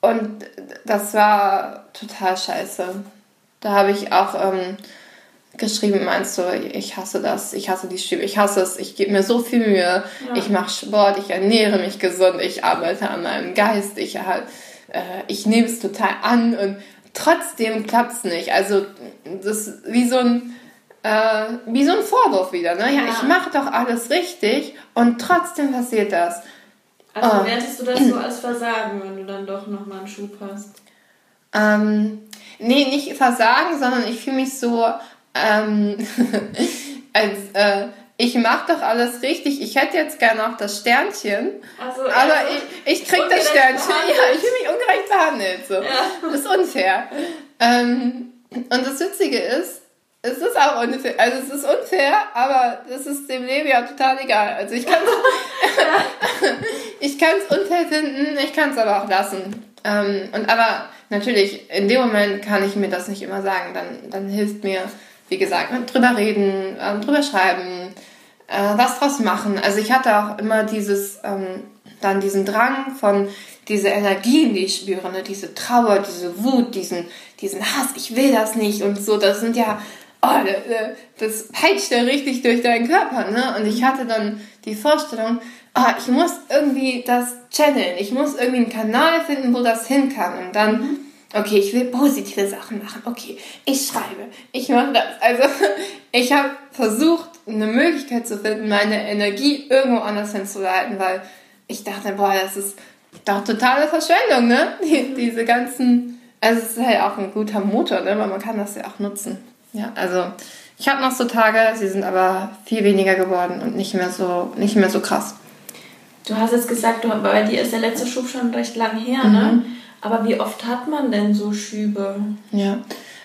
und das war total scheiße. Da habe ich auch ähm, geschrieben, meinst du, ich hasse das, ich hasse die Schübe, ich hasse es, ich gebe mir so viel Mühe, ja. ich mache Sport, ich ernähre mich gesund, ich arbeite an meinem Geist, ich, äh, ich nehme es total an und trotzdem klappt es nicht. Also das ist wie so ein äh, wie so ein Vorwurf wieder. Ne? Ja, ja. ich mache doch alles richtig und trotzdem passiert das. Also oh. wertest du das so als Versagen, wenn du dann doch nochmal einen Schub hast? Ähm, nee, nicht Versagen, sondern ich fühle mich so ähm, als äh, ich mache doch alles richtig. Ich hätte jetzt gerne noch das Sternchen. So, aber also ich, ich krieg das Sternchen. Behandelt. Ja, ich fühle mich ungerecht behandelt. So. Ja. Das ist unfair. Ähm, und das Witzige ist, es ist auch unfair. Also es ist unfair, aber das ist dem Leben ja total egal. Also ich kann ich kann es unfair finden, ich kann es aber auch lassen. Ähm, und aber natürlich, in dem Moment kann ich mir das nicht immer sagen. Dann, dann hilft mir, wie gesagt, drüber reden, ähm, drüber schreiben, äh, was draus machen. Also ich hatte auch immer dieses, ähm, dann diesen Drang von diese Energien, die ich spüre, ne? diese Trauer, diese Wut, diesen, diesen Hass, ich will das nicht und so, das sind ja oh, das peitscht ja richtig durch deinen Körper, ne? Und ich hatte dann die Vorstellung, oh, ich muss irgendwie das channeln, ich muss irgendwie einen Kanal finden, wo das hin kann. Und dann, mhm. okay, ich will positive Sachen machen, okay, ich schreibe, ich mache das. Also ich habe versucht, eine Möglichkeit zu finden, meine Energie irgendwo anders hinzuleiten, weil ich dachte, boah, das ist doch totale Verschwendung, ne? Die, diese ganzen, also es ist halt auch ein guter Motor, ne? Weil man kann das ja auch nutzen. Ja, also ich habe noch so Tage, sie sind aber viel weniger geworden und nicht mehr so, nicht mehr so krass. Du hast jetzt gesagt, du, bei dir ist der letzte Schub schon recht lang her, ne? mhm. ne? Aber wie oft hat man denn so Schübe? Ja,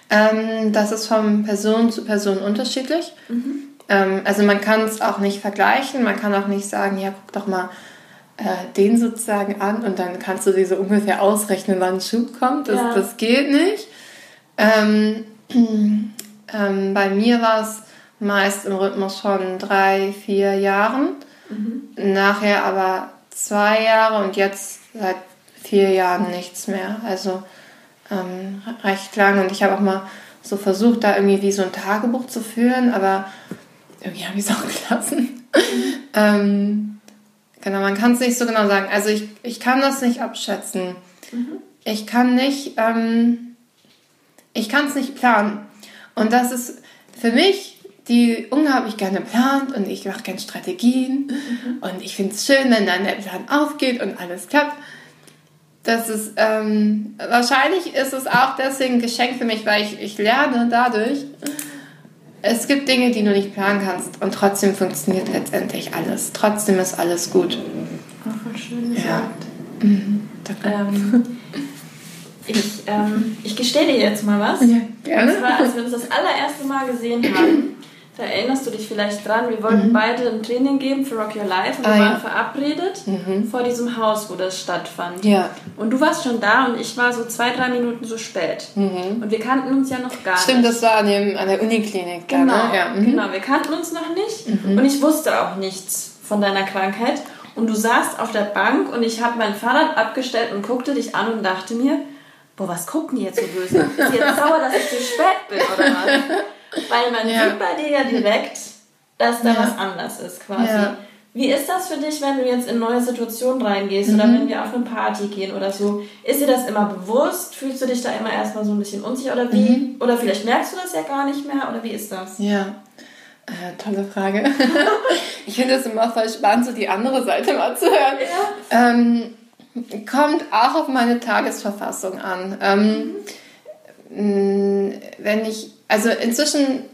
ähm, das ist von Person zu Person unterschiedlich. Mhm. Ähm, also man kann es auch nicht vergleichen, man kann auch nicht sagen, ja, guck doch mal äh, den sozusagen an und dann kannst du dir so ungefähr ausrechnen, wann ein Schub kommt. Das, ja. das geht nicht. Ähm, ähm, bei mir war es meist im Rhythmus von drei, vier Jahren. Mhm. Nachher aber zwei Jahre und jetzt seit vier Jahren nichts mehr. Also ähm, recht lang. Und ich habe auch mal so versucht, da irgendwie wie so ein Tagebuch zu führen, aber irgendwie habe ich es auch gelassen. ähm, genau, man kann es nicht so genau sagen. Also ich, ich kann das nicht abschätzen. Mhm. Ich kann nicht, ähm, ich kann es nicht planen. Und das ist für mich, die unglaublich gerne plant und ich mache gerne Strategien mhm. und ich finde es schön, wenn dann der Plan aufgeht und alles klappt. Das ist, ähm, wahrscheinlich ist es auch deswegen ein Geschenk für mich, weil ich, ich lerne dadurch, es gibt Dinge, die du nicht planen kannst und trotzdem funktioniert letztendlich alles. Trotzdem ist alles gut. Auch voll schön gesagt. Ja. Mhm, ähm, ich, ähm, ich gestehe dir jetzt mal was. Ja, gerne. Und zwar, als wir uns das allererste Mal gesehen haben, da erinnerst du dich vielleicht dran, wir wollten mhm. beide ein Training geben für Rock Your Life und ah, wir waren ja. verabredet mhm. vor diesem Haus, wo das stattfand. Ja. Und du warst schon da und ich war so zwei, drei Minuten so spät. Mhm. Und wir kannten uns ja noch gar Stimmt, nicht. Stimmt, das war an, dem, an der Uniklinik. Genau, da, ne? ja. Mhm. genau, wir kannten uns noch nicht mhm. und ich wusste auch nichts von deiner Krankheit. Und du saßt auf der Bank und ich habe mein Fahrrad abgestellt und guckte dich an und dachte mir, boah, was gucken die jetzt so böse? Ist die jetzt sauer, dass ich zu spät bin oder was? Weil man ja. sieht bei dir ja direkt, dass da ja. was anders ist quasi. Ja. Wie ist das für dich, wenn du jetzt in neue Situationen reingehst mhm. oder wenn wir auf eine Party gehen oder so? Ist dir das immer bewusst? Fühlst du dich da immer erstmal so ein bisschen unsicher oder wie? Mhm. Oder vielleicht merkst du das ja gar nicht mehr oder wie ist das? Ja, äh, tolle Frage. ich finde es immer voll spannend, so die andere Seite mal zu hören. Ja. Ähm, Kommt auch auf meine Tagesverfassung an. Ähm, mm, wenn ich, also inzwischen,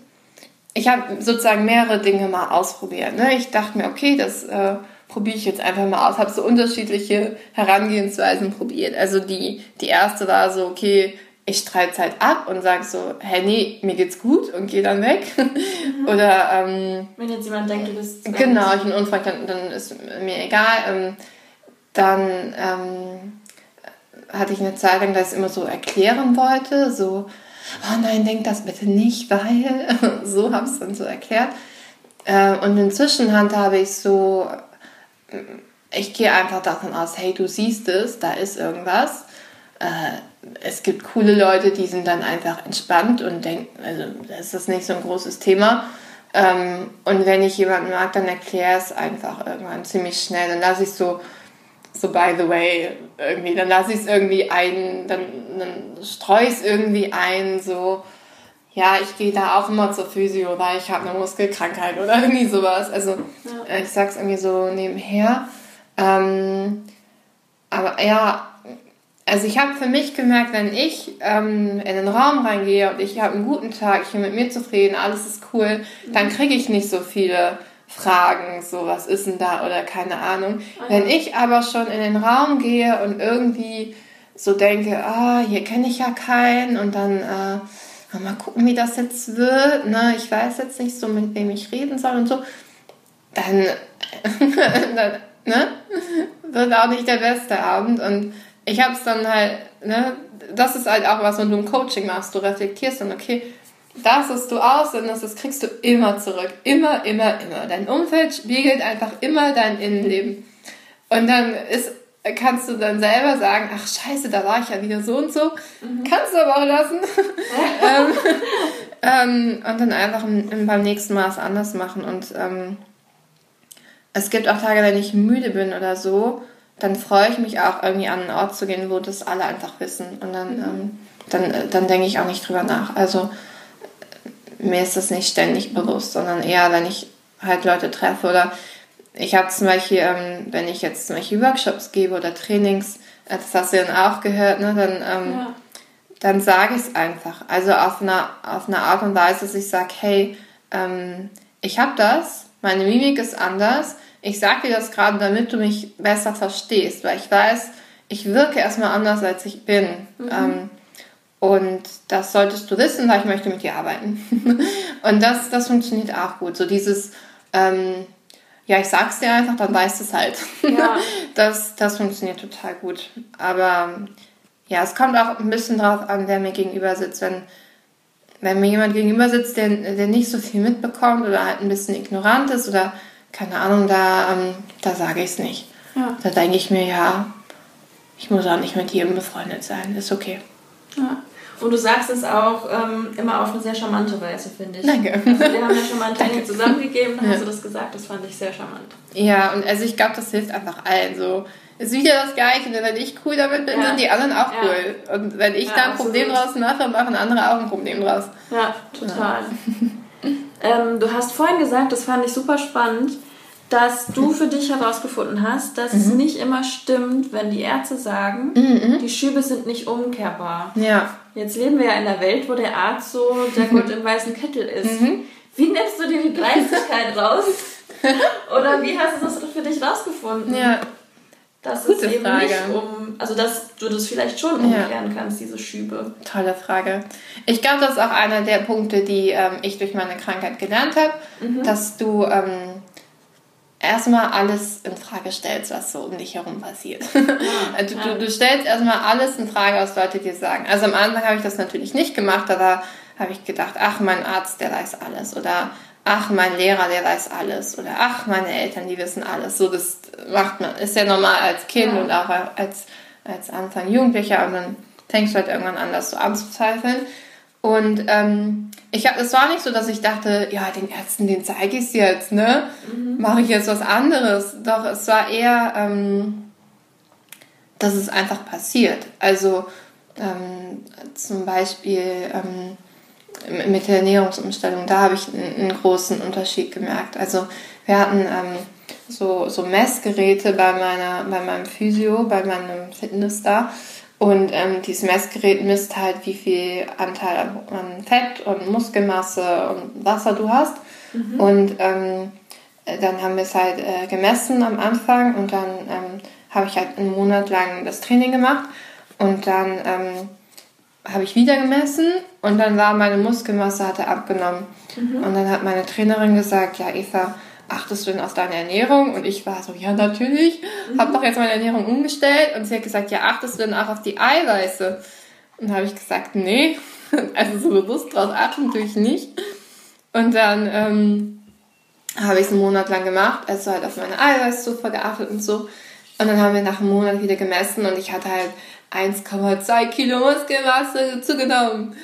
ich habe sozusagen mehrere Dinge mal ausprobiert. Ne? Ich dachte mir, okay, das äh, probiere ich jetzt einfach mal aus. Habe so unterschiedliche Herangehensweisen probiert. Also die, die erste war so, okay, ich streite es halt ab und sage so, hey, nee, mir geht's gut und gehe dann weg. Mhm. Oder ähm, wenn jetzt jemand denkt, du bist genau, ich bin unfreundlich, dann, dann ist mir egal. Ähm, dann ähm, hatte ich eine Zeit lang, dass ich immer so erklären wollte, so, oh nein, denk das bitte nicht, weil, so habe ich es dann so erklärt. Äh, und inzwischen handhabe ich so, ich gehe einfach davon aus, hey, du siehst es, da ist irgendwas. Äh, es gibt coole Leute, die sind dann einfach entspannt und denken, also das ist nicht so ein großes Thema. Ähm, und wenn ich jemanden mag, dann erkläre es einfach irgendwann ziemlich schnell. Dann lasse ich so, so by the way, irgendwie, dann lasse ich es irgendwie ein, dann, dann streue ich es irgendwie ein, so, ja, ich gehe da auch immer zur Physio, weil ich habe eine Muskelkrankheit oder irgendwie sowas. Also ja. Äh, ich sag's irgendwie so nebenher. Ähm, aber ja, also ich habe für mich gemerkt, wenn ich ähm, in den Raum reingehe und ich habe einen guten Tag, ich bin mit mir zufrieden, alles ist cool, dann kriege ich nicht so viele Fragen, so was ist denn da oder keine Ahnung. Ah, wenn ich aber schon in den Raum gehe und irgendwie so denke, ah, hier kenne ich ja keinen und dann äh, mal gucken, wie das jetzt wird, ne? ich weiß jetzt nicht so, mit wem ich reden soll und so, dann, dann ne? wird auch nicht der beste Abend und ich habe es dann halt, ne, das ist halt auch was, wenn du ein Coaching machst, du reflektierst dann, okay, das, was du aussendest, das kriegst du immer zurück. Immer, immer, immer. Dein Umfeld spiegelt einfach immer dein Innenleben. Und dann ist, kannst du dann selber sagen, ach scheiße, da war ich ja wieder so und so. Mhm. Kannst du aber auch lassen. ähm, ähm, und dann einfach beim nächsten Mal es anders machen. Und ähm, es gibt auch Tage, wenn ich müde bin oder so, dann freue ich mich auch irgendwie an einen Ort zu gehen, wo das alle einfach wissen. Und dann, mhm. ähm, dann, äh, dann denke ich auch nicht drüber nach. Also mir ist das nicht ständig bewusst, sondern eher, wenn ich halt Leute treffe oder ich habe zum Beispiel, ähm, wenn ich jetzt zum Beispiel Workshops gebe oder Trainings, äh, das hast du dann auch gehört, ne, dann, ähm, ja. dann sage ich es einfach. Also auf einer, auf eine Art und Weise, dass ich sage, hey, ähm, ich habe das, meine Mimik ist anders, ich sage dir das gerade, damit du mich besser verstehst, weil ich weiß, ich wirke erstmal anders, als ich bin. Mhm. Und das solltest du wissen, weil ich möchte mit dir arbeiten. und das, das funktioniert auch gut. So dieses, ähm, ja, ich sag's dir einfach, dann weißt du es halt. Ja. das, das funktioniert total gut. Aber ja, es kommt auch ein bisschen drauf an, wer mir gegenüber sitzt. Wenn, wenn mir jemand gegenüber sitzt, der, der nicht so viel mitbekommt oder halt ein bisschen ignorant ist oder keine Ahnung, da, ähm, da sage ich es nicht. Ja. Da denke ich mir, ja, ich muss auch nicht mit jedem befreundet sein, ist okay. Ja. Und du sagst es auch ähm, immer auf eine sehr charmante Weise, finde ich. Danke. Also wir haben ja schon mal ein Training zusammengegeben, dann hast du das gesagt, das fand ich sehr charmant. Ja, und also ich glaube, das hilft einfach allen so. Ist wieder das Gleiche, wenn ich cool damit bin, ja. sind die anderen auch cool. Und wenn ich ja, da ein absolut. Problem draus mache, machen andere auch ein Problem draus. Ja, total. ähm, du hast vorhin gesagt, das fand ich super spannend, dass du für dich herausgefunden hast, dass mhm. es nicht immer stimmt, wenn die Ärzte sagen, mhm. die Schübe sind nicht umkehrbar. Ja. Jetzt leben wir ja in einer Welt, wo der Arzt so der Gott im weißen Kittel ist. Mhm. Wie nimmst du dir die Dreistigkeit raus? Oder wie hast du das für dich rausgefunden? Ja. Gute es eben Frage. nicht um, also dass du das vielleicht schon umkehren ja. kannst, diese Schübe. Tolle Frage. Ich glaube, das ist auch einer der Punkte, die ähm, ich durch meine Krankheit gelernt habe, mhm. dass du ähm, erstmal alles in Frage stellst, was so um dich herum passiert. Also du, du, stellst erstmal alles in Frage, was Leute dir sagen. Also am Anfang habe ich das natürlich nicht gemacht, aber habe ich gedacht, ach, mein Arzt, der weiß alles. Oder ach, mein Lehrer, der weiß alles. Oder ach, meine Eltern, die wissen alles. So, das macht man, ist ja normal als Kind ja. und auch als, als Anfang Jugendlicher. Und dann fängst du halt irgendwann an, das so anzuzweifeln. Und ähm, ich hab, es war nicht so, dass ich dachte, ja, den Ärzten, den zeige ich es jetzt, ne? Mhm. Mache ich jetzt was anderes. Doch es war eher, ähm, dass es einfach passiert. Also ähm, zum Beispiel ähm, mit der Ernährungsumstellung, da habe ich einen, einen, großen Unterschied gemerkt. Also wir hatten ähm, so, so Messgeräte bei, meiner, bei meinem Physio, bei meinem Fitness da. Und ähm, dieses Messgerät misst halt, wie viel Anteil an Fett und Muskelmasse und Wasser du hast. Mhm. Und ähm, dann haben wir es halt äh, gemessen am Anfang und dann ähm, habe ich halt einen Monat lang das Training gemacht und dann ähm, habe ich wieder gemessen und dann war meine Muskelmasse hatte abgenommen. Mhm. Und dann hat meine Trainerin gesagt, ja Eva, achtest du denn auf deine Ernährung? Und ich war so, ja, natürlich. Mhm. Habe doch jetzt meine Ernährung umgestellt. Und sie hat gesagt, ja, achtest du denn auch auf die Eiweiße? Und habe ich gesagt, nee. Also so bewusst drauf achten natürlich nicht. Und dann ähm, habe ich es einen Monat lang gemacht, also halt auf meine Eiweißzufuhr geachtet und so. Und dann haben wir nach einem Monat wieder gemessen und ich hatte halt 1,2 Kilo Muskelmasse zugenommen.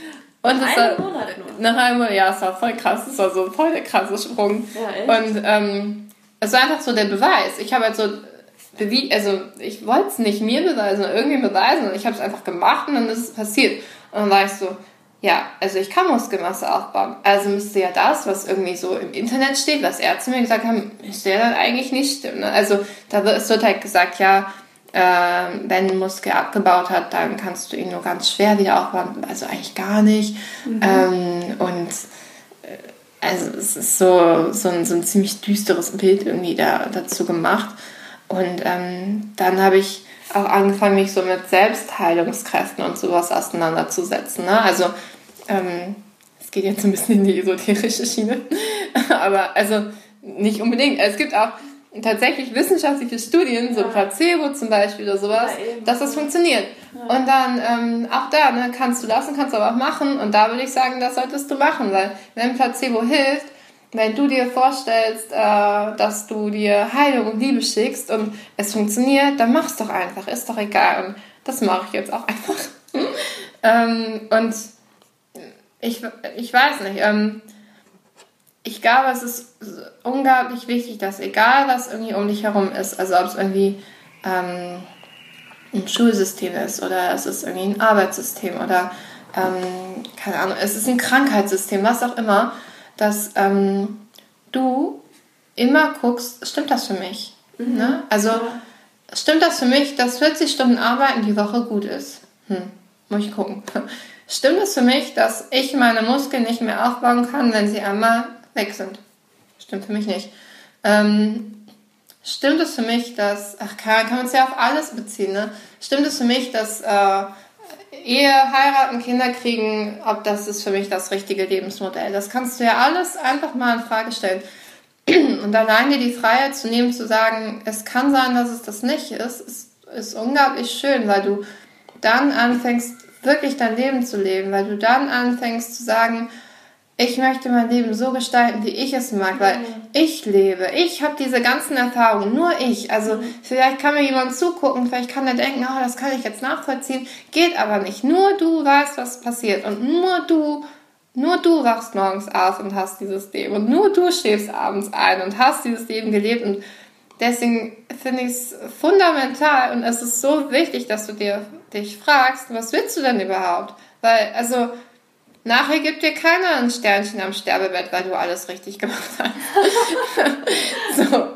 Und nach einem Monat nur? Nach einem Monat, ja, es war voll krass. Es war so voll der krasse Sprung. Ja, echt? Und ähm, es war einfach so der Beweis. Ich habe halt so also ich wollte es nicht mir beweisen oder irgendwie beweisen und ich habe es einfach gemacht und dann ist es passiert. Und dann war ich so, ja, also ich kann Muskelmasse aufbauen. Also müsste ja das, was irgendwie so im Internet steht, was Ärzte mir gesagt haben, müsste ja dann eigentlich nicht stimmen. Ne? Also da wird, es wird halt gesagt, ja, äh, wenn ein Muskel abgebaut hat, dann kannst du ihn nur ganz schwer wieder aufbauen. Also eigentlich gar nicht. Mhm. Ähm, und äh, also es ist so, so, ein, so ein ziemlich düsteres Bild irgendwie da, dazu gemacht. Und ähm, dann habe ich auch angefangen, mich so mit Selbstheilungskräften und sowas auseinanderzusetzen. Ne? Also ähm, es geht jetzt ein bisschen in die esoterische Schiene, aber also nicht unbedingt. Es gibt auch tatsächlich wissenschaftliche Studien, so Placebo zum Beispiel oder sowas, ja, dass das funktioniert. Ja. Und dann ähm, auch da ne, kannst du lassen, kannst aber auch machen. Und da würde ich sagen, das solltest du machen, weil wenn Placebo hilft, wenn du dir vorstellst, äh, dass du dir Heilung und Liebe schickst und es funktioniert, dann mach's doch einfach, ist doch egal. Und das mache ich jetzt auch einfach. ähm, und ich, ich weiß nicht, ähm, ich glaube, es ist unglaublich wichtig, dass egal was irgendwie um dich herum ist, also ob es irgendwie ähm, ein Schulsystem ist oder es ist irgendwie ein Arbeitssystem oder ähm, keine Ahnung, es ist ein Krankheitssystem, was auch immer, dass ähm, du immer guckst, stimmt das für mich? Mhm. Ne? Also stimmt das für mich, dass 40 Stunden Arbeiten die Woche gut ist? Hm, muss ich gucken. Stimmt es für mich, dass ich meine Muskeln nicht mehr aufbauen kann, wenn sie einmal weg sind? Stimmt für mich nicht. Ähm, stimmt es für mich, dass, ach, kann, kann man es ja auf alles beziehen, ne? Stimmt es für mich, dass äh, Ehe, heiraten, Kinder kriegen, ob das ist für mich das richtige Lebensmodell. Das kannst du ja alles einfach mal in Frage stellen. Und allein dir die Freiheit zu nehmen, zu sagen, es kann sein, dass es das nicht ist, ist, ist unglaublich schön, weil du dann anfängst, wirklich dein Leben zu leben, weil du dann anfängst zu sagen, ich möchte mein Leben so gestalten, wie ich es mag, weil ich lebe. Ich habe diese ganzen Erfahrungen, nur ich. Also vielleicht kann mir jemand zugucken, vielleicht kann er denken, oh, das kann ich jetzt nachvollziehen. Geht aber nicht. Nur du weißt, was passiert und nur du, nur du wachst morgens auf und hast dieses Leben und nur du schläfst abends ein und hast dieses Leben gelebt und deswegen finde ich es fundamental und es ist so wichtig, dass du dir dich fragst, was willst du denn überhaupt? Weil, also, Nachher gibt dir keiner ein Sternchen am Sterbebett, weil du alles richtig gemacht hast. so.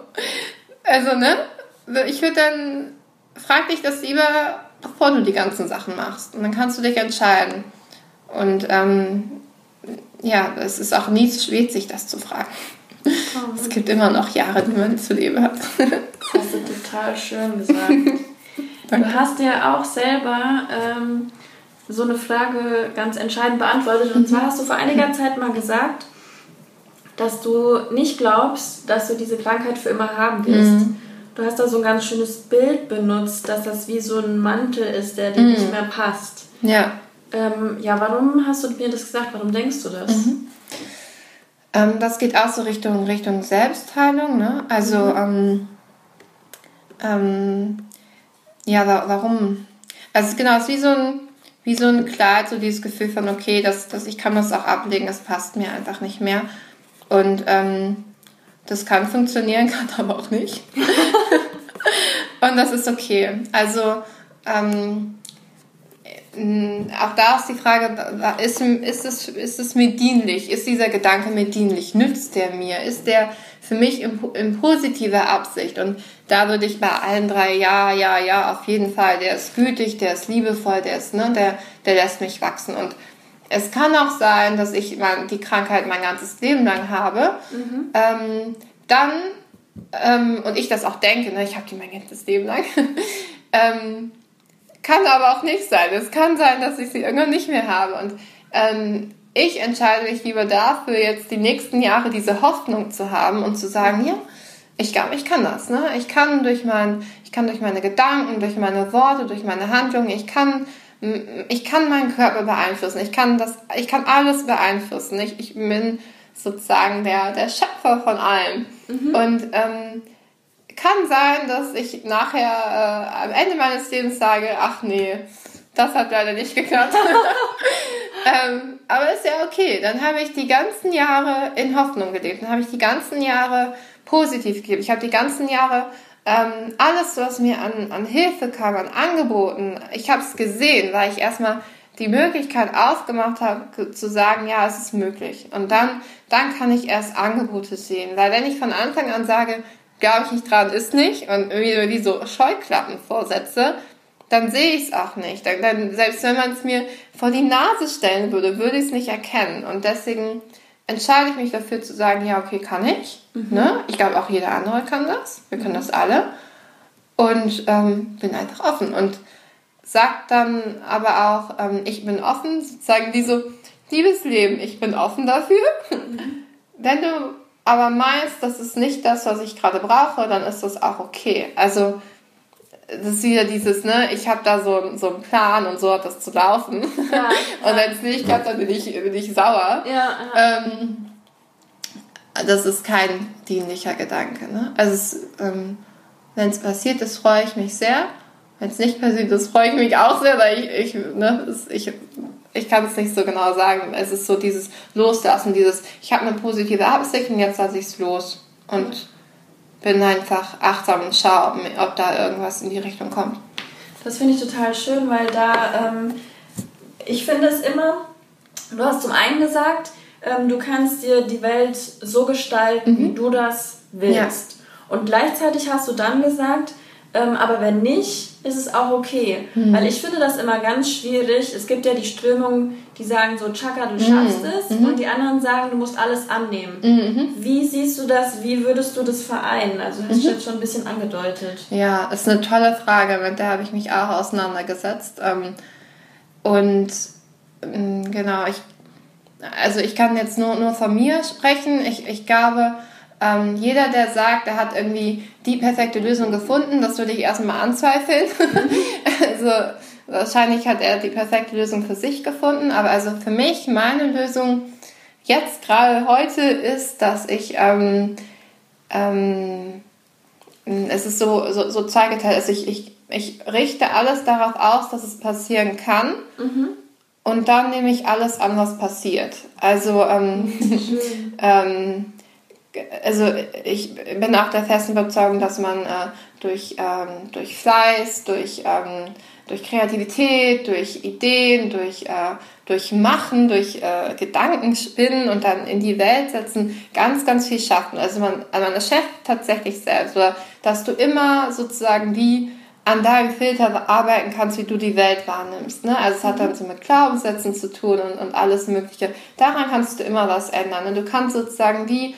Also, ne? Ich würde dann, frag dich das lieber, bevor du die ganzen Sachen machst. Und dann kannst du dich entscheiden. Und ähm, ja, es ist auch nie zu spät, sich das zu fragen. Oh, es gibt immer noch Jahre, die man zu leben hat. das hast du total schön gesagt. du hast ja auch selber ähm, so eine Frage ganz entscheidend beantwortet. Und zwar hast du vor einiger Zeit mal gesagt, dass du nicht glaubst, dass du diese Krankheit für immer haben wirst. Mhm. Du hast da so ein ganz schönes Bild benutzt, dass das wie so ein Mantel ist, der dir mhm. nicht mehr passt. Ja. Ähm, ja, warum hast du mir das gesagt? Warum denkst du das? Mhm. Ähm, das geht auch so Richtung, Richtung Selbstheilung. Ne? Also, mhm. ähm, ähm ja, warum? Also, genau, es ist wie so ein wie so ein Kleid, so dieses Gefühl von, okay, das, das, ich kann das auch ablegen, das passt mir einfach nicht mehr. Und ähm, das kann funktionieren, kann aber auch nicht. und das ist okay. Also ähm, auch da ist die Frage, ist, ist, es, ist es mir dienlich? Ist dieser Gedanke mir dienlich? Nützt der mir? Ist der für mich in, in positiver Absicht. Und da würde ich bei allen drei, ja, ja, ja, auf jeden Fall, der ist gütig, der ist liebevoll, der ist, ne, der, der lässt mich wachsen. Und es kann auch sein, dass ich mein, die Krankheit mein ganzes Leben lang habe. Mhm. Ähm, dann, ähm, und ich das auch denke, ne, ich habe die mein ganzes Leben lang, ähm, kann aber auch nicht sein. Es kann sein, dass ich sie irgendwann nicht mehr habe. Und ähm, ich entscheide mich lieber dafür, jetzt die nächsten Jahre diese Hoffnung zu haben und zu sagen, ja, ich glaube, ich kann das. Ne? Ich kann durch mein, ich kann durch meine Gedanken, durch meine Worte, durch meine Handlungen, ich kann, ich kann meinen Körper beeinflussen. Ich kann das, ich kann alles beeinflussen. Ich, ich bin sozusagen der, der Schöpfer von allem. Mhm. Und ähm, kann sein, dass ich nachher äh, am Ende meines Lebens sage, ach nee, das hat leider nicht geklappt. ähm, aber ist ja okay. Dann habe ich die ganzen Jahre in Hoffnung gelebt. Dann habe ich die ganzen Jahre positiv gelebt. Ich habe die ganzen Jahre ähm, alles, was mir an, an Hilfe kam, an Angeboten, ich habe es gesehen, weil ich erstmal die Möglichkeit aufgemacht habe, zu sagen, ja, es ist möglich. Und dann, dann kann ich erst Angebote sehen. Weil wenn ich von Anfang an sage, glaube ich nicht dran, ist nicht, und irgendwie wie so Scheuklappen vorsetze, dann sehe ich es auch nicht. Dann, dann, selbst wenn man es mir vor die Nase stellen würde, würde ich es nicht erkennen. Und deswegen entscheide ich mich dafür zu sagen, ja, okay, kann ich. Mhm. Ne? Ich glaube, auch jeder andere kann das. Wir können das alle. Und ähm, bin einfach offen. Und sagt dann aber auch, ähm, ich bin offen, sozusagen wie so, liebes Leben, ich bin offen dafür. Mhm. Wenn du aber meinst, das ist nicht das, was ich gerade brauche, dann ist das auch okay. Also das ist wieder dieses, ne, ich habe da so, so einen Plan und so hat das zu laufen. Ja, und wenn es nicht klappt, dann bin ich, bin ich sauer. Ja. Ähm, das ist kein dienlicher Gedanke. Ne? Also ähm, wenn es passiert ist, freue ich mich sehr. Wenn es nicht passiert ist, freue ich mich auch sehr, weil ich, ich, ne, ich, ich kann es nicht so genau sagen. Es ist so dieses Loslassen, dieses, ich habe eine positive Absicht und jetzt lasse ich es los. Und bin einfach achtsam und schaue, ob, ob da irgendwas in die Richtung kommt. Das finde ich total schön, weil da, ähm, ich finde es immer, du hast zum einen gesagt, ähm, du kannst dir die Welt so gestalten, mhm. wie du das willst. Ja. Und gleichzeitig hast du dann gesagt, ähm, aber wenn nicht, ist es auch okay. Mhm. Weil ich finde das immer ganz schwierig. Es gibt ja die Strömung, die sagen so, Chaka, du schaffst mhm. es. Mhm. Und die anderen sagen, du musst alles annehmen. Mhm. Wie siehst du das? Wie würdest du das vereinen? Also hast du jetzt schon ein bisschen angedeutet. Ja, ist eine tolle Frage. Mit der habe ich mich auch auseinandergesetzt. Ähm, und ähm, genau, ich, also ich kann jetzt nur, nur von mir sprechen. Ich, ich glaube, ähm, jeder, der sagt, er hat irgendwie die perfekte Lösung gefunden, das würde ich erstmal anzweifeln. also wahrscheinlich hat er die perfekte Lösung für sich gefunden, aber also für mich, meine Lösung jetzt gerade heute ist, dass ich ähm, ähm, es ist so, so, so zweigeteilt, also ich, ich, ich richte alles darauf aus, dass es passieren kann. Mhm. Und dann nehme ich alles an, was passiert. Also ähm, ähm, also ich bin auch der festen Überzeugung, dass man äh, durch, ähm, durch Fleiß, durch, ähm, durch Kreativität, durch Ideen, durch, äh, durch Machen, durch äh, Gedankenspinnen und dann in die Welt setzen, ganz, ganz viel schaffen. Also man, man erschafft tatsächlich selbst, oder dass du immer sozusagen wie an deinem Filter arbeiten kannst, wie du die Welt wahrnimmst. Ne? Also es hat dann so mit Glaubenssätzen zu tun und, und alles Mögliche. Daran kannst du immer was ändern. Und du kannst sozusagen wie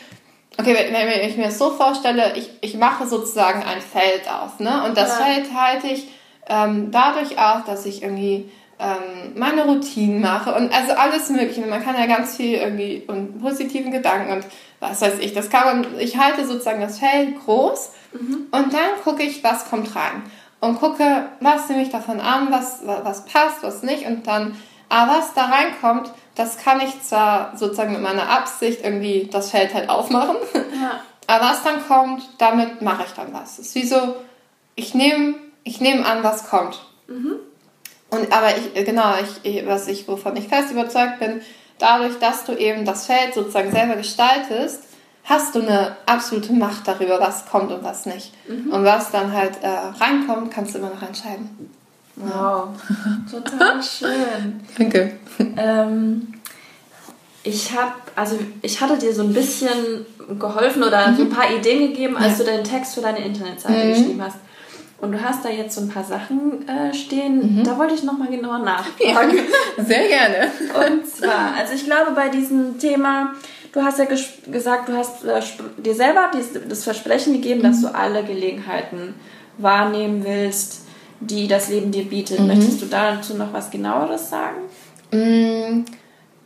Okay, wenn ich mir das so vorstelle, ich, ich mache sozusagen ein Feld auf, ne? Und das ja. Feld halte ich ähm, dadurch auf, dass ich irgendwie ähm, meine Routinen mache und also alles Mögliche. Man kann ja ganz viel irgendwie und positiven Gedanken und was weiß ich. Das kann man, ich halte sozusagen das Feld groß mhm. und dann gucke ich, was kommt rein. Und gucke, was nehme ich davon an, was, was passt, was nicht und dann, aber was da reinkommt, das kann ich zwar sozusagen mit meiner Absicht irgendwie das Feld halt aufmachen, ja. aber was dann kommt, damit mache ich dann was. Es ist wie so, ich nehme ich nehm an, was kommt. Mhm. Und aber ich, genau, ich, was ich, wovon ich fest überzeugt bin, dadurch, dass du eben das Feld sozusagen selber gestaltest, hast du eine absolute Macht darüber, was kommt und was nicht. Mhm. Und was dann halt äh, reinkommt, kannst du immer noch entscheiden. Wow, total schön. Danke. Ähm, ich habe, also ich hatte dir so ein bisschen geholfen oder mhm. so ein paar Ideen gegeben, als ja. du deinen Text für deine Internetseite mhm. geschrieben hast. Und du hast da jetzt so ein paar Sachen äh, stehen. Mhm. Da wollte ich nochmal genauer nachfragen. Ja, sehr gerne. Und zwar, also ich glaube bei diesem Thema, du hast ja gesagt, du hast äh, dir selber das Versprechen gegeben, dass mhm. du alle Gelegenheiten wahrnehmen willst die das Leben dir bietet. Mhm. Möchtest du dazu noch was genaueres sagen? Mhm.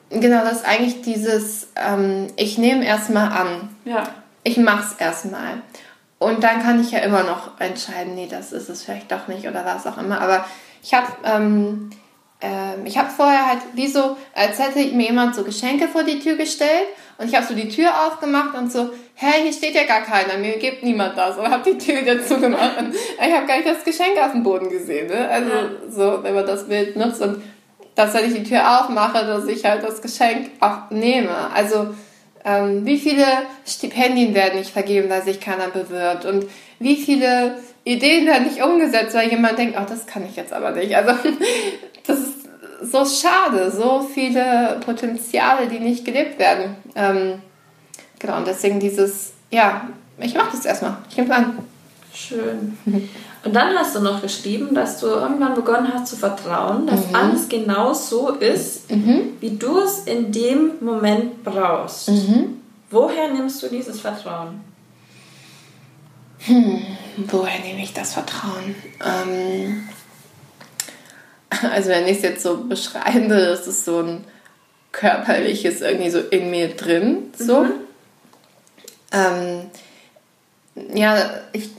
Genau, das ist eigentlich dieses, ähm, ich nehme erstmal an. Ja. Ich mach's erstmal. Und dann kann ich ja immer noch entscheiden, nee, das ist es vielleicht doch nicht oder was auch immer. Aber ich habe ähm, ich habe vorher halt wie so, als hätte mir jemand so Geschenke vor die Tür gestellt und ich habe so die Tür aufgemacht und so, hä, hier steht ja gar keiner, mir gibt niemand das. Und habe die Tür wieder zugemacht und ich habe gar nicht das Geschenk auf dem Boden gesehen. Ne? Also ja. so, wenn man das Bild nutzt und dass wenn ich die Tür aufmache, dass ich halt das Geschenk auch nehme. Also ähm, wie viele Stipendien werden nicht vergeben, weil sich keiner bewirbt und wie viele Ideen werden nicht umgesetzt, weil jemand denkt, oh, das kann ich jetzt aber nicht. Also das ist so schade, so viele Potenziale, die nicht gelebt werden. Ähm, genau, und deswegen dieses, ja, ich mache das erstmal. Ich nehme an. Schön. Und dann hast du noch geschrieben, dass du irgendwann begonnen hast zu vertrauen, dass mhm. alles genau so ist, mhm. wie du es in dem Moment brauchst. Mhm. Woher nimmst du dieses Vertrauen? Hm, woher nehme ich das Vertrauen? Ähm, also wenn ich es jetzt so beschreibe, ist es so ein körperliches irgendwie so in mir drin. So. Mhm. Ähm, ja, ich,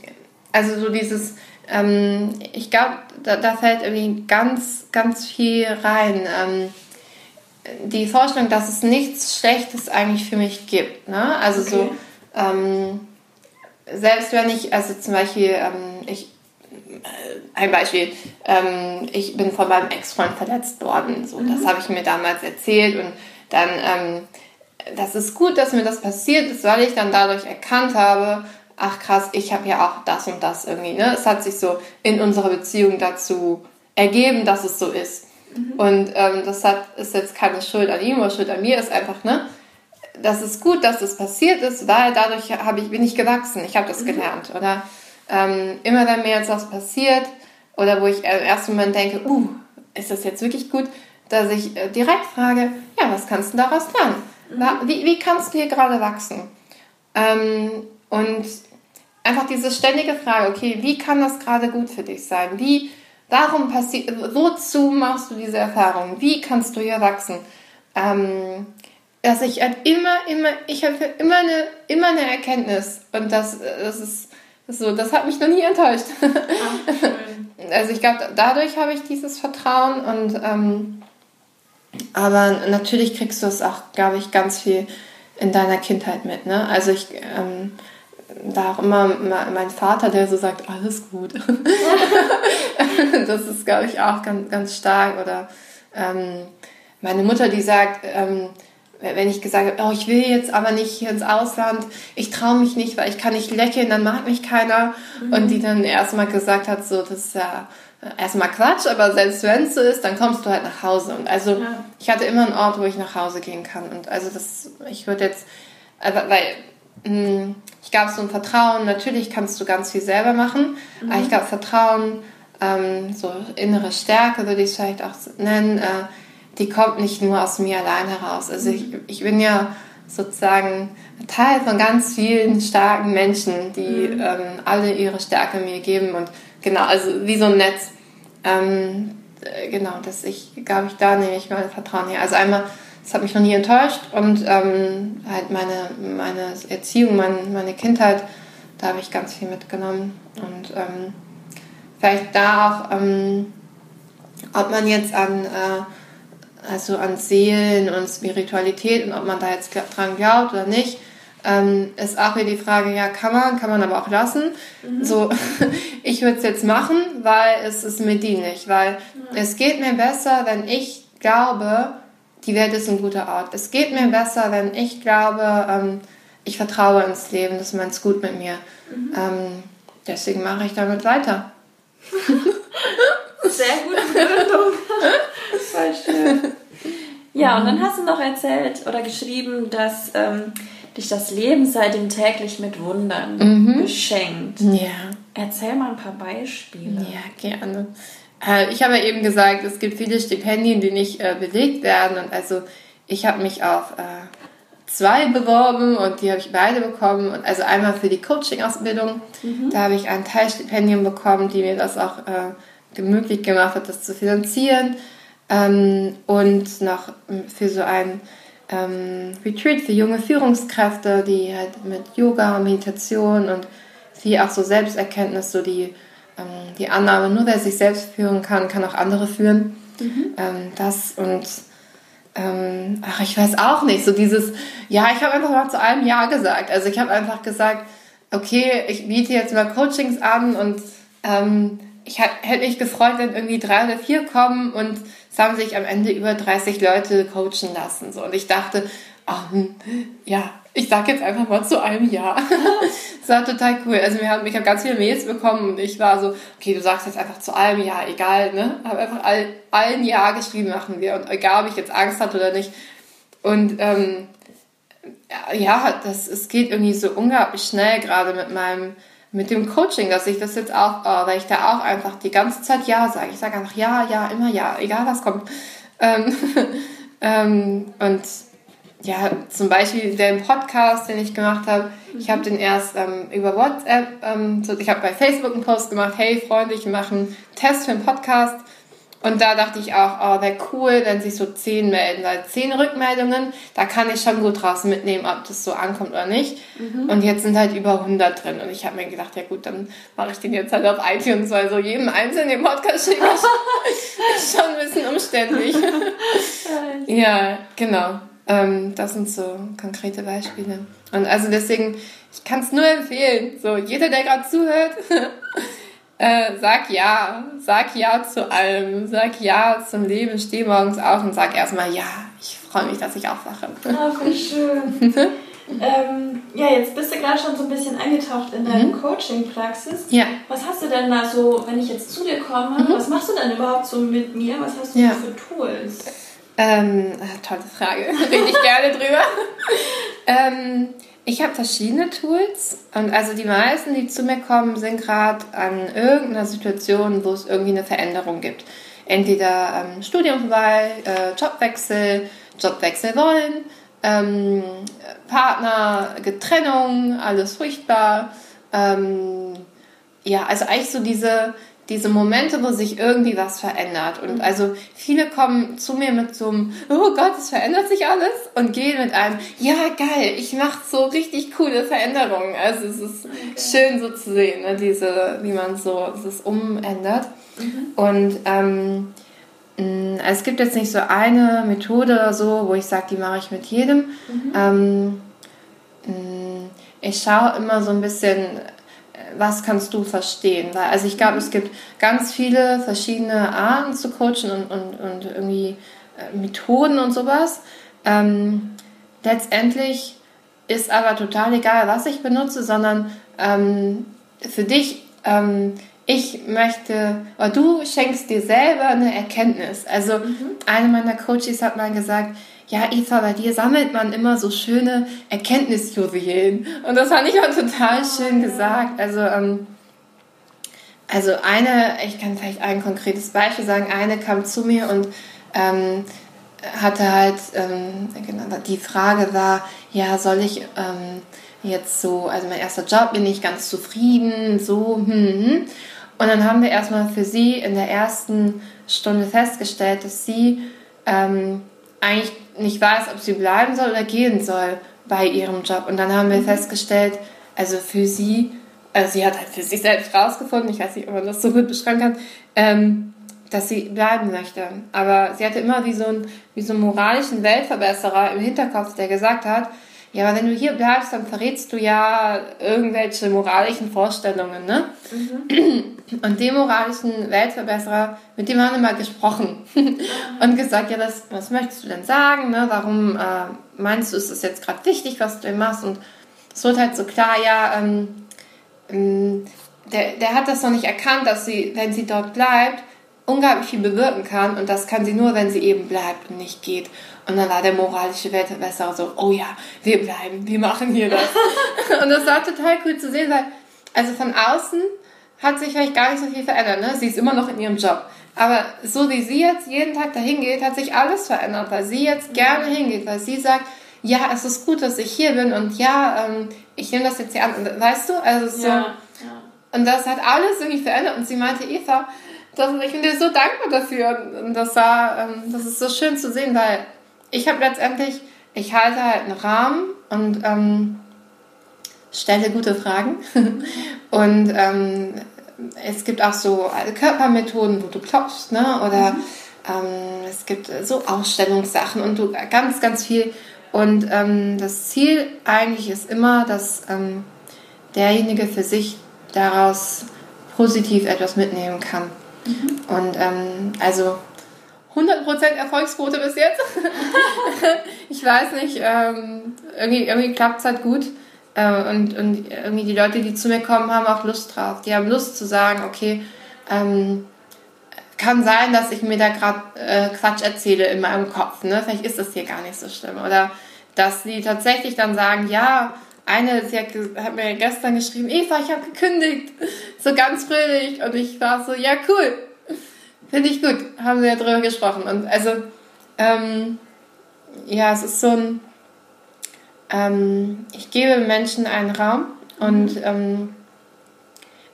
also so dieses, ähm, ich glaube, da, da, fällt irgendwie ganz, ganz viel rein. Ähm, die Vorstellung, dass es nichts Schlechtes eigentlich für mich gibt. Ne? Also okay. so, ähm, selbst wenn ich, also zum Beispiel, ähm, ich, äh, ein Beispiel, ähm, ich bin von meinem Ex-Freund verletzt worden. So, mhm. Das habe ich mir damals erzählt und dann, das ist gut, dass mir das passiert ist, weil ich dann dadurch erkannt habe, ach krass, ich habe ja auch das und das irgendwie. Ne? Es hat sich so in unserer Beziehung dazu ergeben, dass es so ist. Mhm. Und ähm, das hat, ist jetzt keine Schuld an ihm oder Schuld an mir, ist einfach, ne? Das ist gut, dass das passiert ist, weil dadurch habe ich, bin ich gewachsen, ich habe das mhm. gelernt. Oder ähm, immer wenn mir jetzt was passiert, oder wo ich im ersten Moment denke, uh, ist das jetzt wirklich gut, dass ich äh, direkt frage, ja, was kannst du daraus lernen? Wie, wie kannst du hier gerade wachsen? Ähm, und einfach diese ständige Frage, okay, wie kann das gerade gut für dich sein? Wie, warum passiert, wozu machst du diese Erfahrung? Wie kannst du hier wachsen? Ähm, dass ich halt immer, immer, ich habe immer eine, immer eine Erkenntnis und das, das ist so, das hat mich noch nie enttäuscht. Ach, also ich glaube, dadurch habe ich dieses Vertrauen und ähm, aber natürlich kriegst du es auch, glaube ich, ganz viel in deiner Kindheit mit. Ne? Also ich ähm, da auch immer mein Vater, der so sagt, alles gut. das ist, glaube ich, auch ganz, ganz stark. Oder ähm, meine Mutter, die sagt, ähm, wenn ich gesagt habe, oh, ich will jetzt aber nicht hier ins Ausland, ich traue mich nicht, weil ich kann nicht lächeln, dann mag mich keiner. Mhm. Und die dann erstmal gesagt hat, so, das ist ja erstmal Quatsch, aber selbst wenn es so ist, dann kommst du halt nach Hause. Und also ja. ich hatte immer einen Ort, wo ich nach Hause gehen kann. Und also das, ich würde jetzt, also, weil mh, hm, ich glaube, so ein Vertrauen, natürlich kannst du ganz viel selber machen, mhm. aber ich glaube, Vertrauen, ähm, so innere Stärke würde ich es vielleicht auch nennen, äh, die kommt nicht nur aus mir allein heraus. Also ich, ich bin ja sozusagen Teil von ganz vielen starken Menschen, die mhm. ähm, alle ihre Stärke mir geben und genau, also wie so ein Netz. Ähm, äh, genau, dass ich, glaube ich, da nehme ich mein Vertrauen her. Also einmal, es hat mich noch nie enttäuscht und ähm, halt meine, meine Erziehung, mein, meine Kindheit, da habe ich ganz viel mitgenommen und ähm, vielleicht da auch, ähm, ob man jetzt an äh, also an Seelen und Spiritualität und ob man da jetzt dran glaubt oder nicht, ähm, ist auch wieder die Frage, ja, kann man, kann man aber auch lassen. Mhm. So, ich würde es jetzt machen, weil es ist mir dienlich, weil mhm. es geht mir besser, wenn ich glaube, die Welt ist ein guter Ort. Es geht mir besser, wenn ich glaube, ähm, ich vertraue ins Leben, das meint es gut mit mir. Mhm. Ähm, deswegen mache ich damit weiter. Sehr gute Begründung. Voll schön. Ja, und dann hast du noch erzählt oder geschrieben, dass ähm, dich das Leben seitdem täglich mit Wundern mhm. beschenkt. Ja. Erzähl mal ein paar Beispiele. Ja, gerne. Äh, ich habe ja eben gesagt, es gibt viele Stipendien, die nicht äh, belegt werden. Und also ich habe mich auf äh, zwei beworben und die habe ich beide bekommen. Und also einmal für die Coaching-Ausbildung. Mhm. Da habe ich ein Teilstipendium bekommen, die mir das auch äh, möglich gemacht hat, das zu finanzieren. Ähm, und noch für so ein ähm, Retreat für junge Führungskräfte, die halt mit Yoga und Meditation und viel auch so Selbsterkenntnis, so die, ähm, die Annahme, nur wer sich selbst führen kann, kann auch andere führen. Mhm. Ähm, das und ähm, ach, ich weiß auch nicht, so dieses, ja, ich habe einfach mal zu allem Ja gesagt. Also ich habe einfach gesagt, okay, ich biete jetzt mal Coachings an und ähm, ich hätte mich gefreut, wenn irgendwie drei oder vier kommen und es haben sich am Ende über 30 Leute coachen lassen. So. Und ich dachte, ach, hm, ja, ich sag jetzt einfach mal zu einem Ja. das war total cool. Also wir haben, ich habe ganz viele Mails bekommen und ich war so, okay, du sagst jetzt einfach zu allem Ja, egal, ne? Habe einfach all, allen Ja geschrieben, machen wir. Und egal, ob ich jetzt Angst hatte oder nicht. Und ähm, ja, das, es geht irgendwie so unglaublich schnell gerade mit meinem, mit dem Coaching, dass ich das jetzt auch, oh, weil ich da auch einfach die ganze Zeit Ja sage. Ich sage einfach Ja, Ja, immer Ja, egal was kommt. Ähm, ähm, und ja, zum Beispiel den Podcast, den ich gemacht habe, ich habe den erst ähm, über WhatsApp, ähm, so, ich habe bei Facebook einen Post gemacht, hey Freunde, ich mache einen Test für einen Podcast. Und da dachte ich auch, oh, wäre cool, wenn sich so zehn melden, weil zehn Rückmeldungen, da kann ich schon gut draus mitnehmen, ob das so ankommt oder nicht. Mhm. Und jetzt sind halt über 100 drin. Und ich habe mir gedacht, ja gut, dann mache ich den jetzt halt auf iTunes, weil so jedem einzelnen den Podcast schicken ist schon ein bisschen umständlich. ja, genau. Ähm, das sind so konkrete Beispiele. Und also deswegen, ich kann es nur empfehlen. So, jeder, der gerade zuhört, äh, sag ja. Sag ja zu allem. Sag ja zum Leben. Steh morgens auf und sag erstmal ja. Ich freue mich, dass ich aufwache. Ah, wie schön. ähm, ja, jetzt bist du gerade schon so ein bisschen eingetaucht in deine mhm. Coaching-Praxis. Ja. Was hast du denn da so, wenn ich jetzt zu dir komme, mhm. was machst du denn überhaupt so mit mir? Was hast du ja. für Tools? Ähm, tolle Frage. Rede ich gerne drüber. ähm, ich habe verschiedene Tools und also die meisten, die zu mir kommen, sind gerade an irgendeiner Situation, wo es irgendwie eine Veränderung gibt. Entweder ähm, Studium vorbei, äh, Jobwechsel, Jobwechsel wollen, ähm, Partner, Getrennung, alles furchtbar. Ähm, ja, also eigentlich so diese diese Momente, wo sich irgendwie was verändert. Und mhm. also viele kommen zu mir mit so einem, oh Gott, es verändert sich alles und gehen mit einem, ja geil, ich mache so richtig coole Veränderungen. Also es ist okay. schön so zu sehen, ne, diese, wie man so das umändert. Mhm. Und ähm, es gibt jetzt nicht so eine Methode oder so, wo ich sage, die mache ich mit jedem. Mhm. Ähm, ich schaue immer so ein bisschen was kannst du verstehen? Weil, also ich glaube, es gibt ganz viele verschiedene Arten zu coachen und, und, und irgendwie äh, Methoden und sowas. Ähm, letztendlich ist aber total egal, was ich benutze, sondern ähm, für dich, ähm, ich möchte, oder du schenkst dir selber eine Erkenntnis. Also mhm. eine meiner Coaches hat mal gesagt, ja, Eva, bei dir sammelt man immer so schöne Erkenntnisjuwelen. Und das fand ich auch total schön gesagt. Also, ähm, also eine, ich kann vielleicht ein konkretes Beispiel sagen, eine kam zu mir und ähm, hatte halt, ähm, genau, die Frage war, ja, soll ich ähm, jetzt so, also mein erster Job, bin ich ganz zufrieden, so, hm, hm. Und dann haben wir erstmal für sie in der ersten Stunde festgestellt, dass sie ähm, eigentlich nicht weiß, ob sie bleiben soll oder gehen soll bei ihrem Job. Und dann haben wir mhm. festgestellt, also für sie, also sie hat halt für sich selbst rausgefunden, ich weiß nicht, ob man das so gut beschreiben kann, ähm, dass sie bleiben möchte. Aber sie hatte immer wie so, einen, wie so einen moralischen Weltverbesserer im Hinterkopf, der gesagt hat, ja, aber wenn du hier bleibst, dann verrätst du ja irgendwelche moralischen Vorstellungen, ne? Mhm. Und dem moralischen Weltverbesserer, mit dem haben wir mal gesprochen und gesagt, ja, das, was möchtest du denn sagen, ne? Warum äh, meinst du, ist das jetzt gerade wichtig, was du denn machst? Und es wird halt so klar, ja, ähm, ähm, der, der hat das noch nicht erkannt, dass sie, wenn sie dort bleibt, unglaublich viel bewirken kann und das kann sie nur, wenn sie eben bleibt und nicht geht. Und dann war der moralische Weltverbesserer so, oh ja, wir bleiben, wir machen hier das. und das war total cool zu sehen, weil, also von außen hat sich vielleicht gar nicht so viel verändert, ne? Sie ist immer noch in ihrem Job. Aber so wie sie jetzt jeden Tag dahin geht, hat sich alles verändert, weil sie jetzt gerne hingeht, weil sie sagt, ja, es ist gut, dass ich hier bin und ja, ähm, ich nehme das jetzt hier an. Weißt du? Also so. Ja, ja. Und das hat alles irgendwie verändert. Und sie meinte, Eva, das, ich bin dir so dankbar dafür. Und das war, ähm, das ist so schön zu sehen, weil ich habe letztendlich, ich halte halt einen Rahmen und ähm, stelle gute Fragen. und ähm, es gibt auch so Körpermethoden, wo du klopfst, ne? Oder mhm. ähm, es gibt so Ausstellungssachen und du, ganz, ganz viel. Und ähm, das Ziel eigentlich ist immer, dass ähm, derjenige für sich daraus positiv etwas mitnehmen kann. Mhm. Und ähm, also 100% Erfolgsquote bis jetzt. ich weiß nicht, ähm, irgendwie, irgendwie klappt es halt gut. Äh, und, und irgendwie die Leute, die zu mir kommen, haben auch Lust drauf. Die haben Lust zu sagen, okay, ähm, kann sein, dass ich mir da gerade äh, Quatsch erzähle in meinem Kopf. Ne? Vielleicht ist das hier gar nicht so schlimm. Oder dass sie tatsächlich dann sagen, ja, eine, sie hat, hat mir gestern geschrieben, Eva, ich habe gekündigt. So ganz fröhlich. Und ich war so, ja, cool Finde ich gut, haben wir ja drüber gesprochen. Und also, ähm, ja, es ist so ein, ähm, ich gebe Menschen einen Raum und ähm,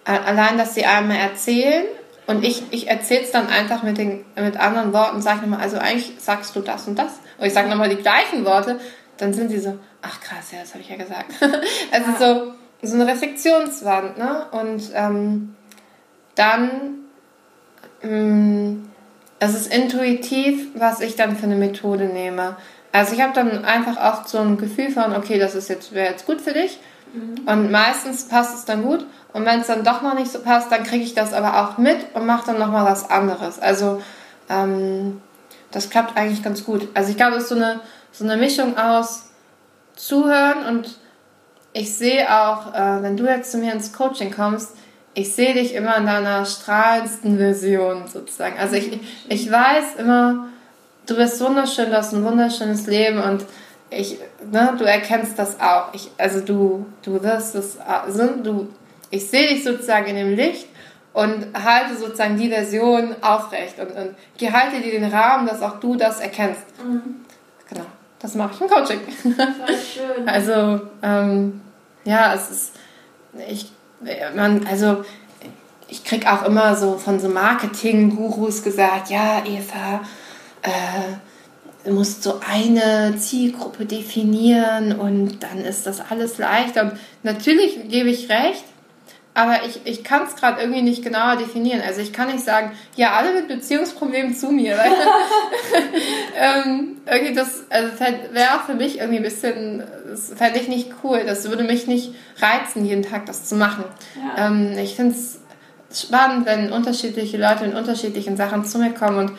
allein, dass sie einmal erzählen und ich, ich erzähle es dann einfach mit, den, mit anderen Worten, sage nochmal, also eigentlich sagst du das und das. Und ich sage nochmal die gleichen Worte, dann sind sie so, ach krass, ja, das habe ich ja gesagt. also so, so eine Reflexionswand, ne? Und ähm, dann es ist intuitiv, was ich dann für eine Methode nehme. Also ich habe dann einfach oft so ein Gefühl von, okay, das ist jetzt, wäre jetzt gut für dich. Mhm. Und meistens passt es dann gut. Und wenn es dann doch noch nicht so passt, dann kriege ich das aber auch mit und mache dann nochmal was anderes. Also ähm, das klappt eigentlich ganz gut. Also ich glaube, es ist so eine, so eine Mischung aus Zuhören und ich sehe auch, äh, wenn du jetzt zu mir ins Coaching kommst, ich sehe dich immer in deiner strahlendsten Version sozusagen. Also ich, ich weiß immer, du bist wunderschön, du hast ein wunderschönes Leben und ich, ne, du erkennst das auch. Ich, also du, du wirst es, also du, ich sehe dich sozusagen in dem Licht und halte sozusagen die Version aufrecht und, und halte dir den Rahmen, dass auch du das erkennst. Mhm. Genau, das mache ich im Coaching. Voll schön. Also, ähm, ja, es ist, ich man, also ich krieg auch immer so von so Marketing-Gurus gesagt, ja, Eva, äh, du musst so eine Zielgruppe definieren und dann ist das alles leichter. Und natürlich gebe ich recht, aber ich, ich kann es gerade irgendwie nicht genauer definieren. Also ich kann nicht sagen, ja, alle mit Beziehungsproblemen zu mir. Weil, ähm, irgendwie das also wäre für mich irgendwie ein bisschen, das fände ich nicht cool. Das würde mich nicht reizen, jeden Tag das zu machen. Ja. Ähm, ich finde es spannend, wenn unterschiedliche Leute in unterschiedlichen Sachen zu mir kommen und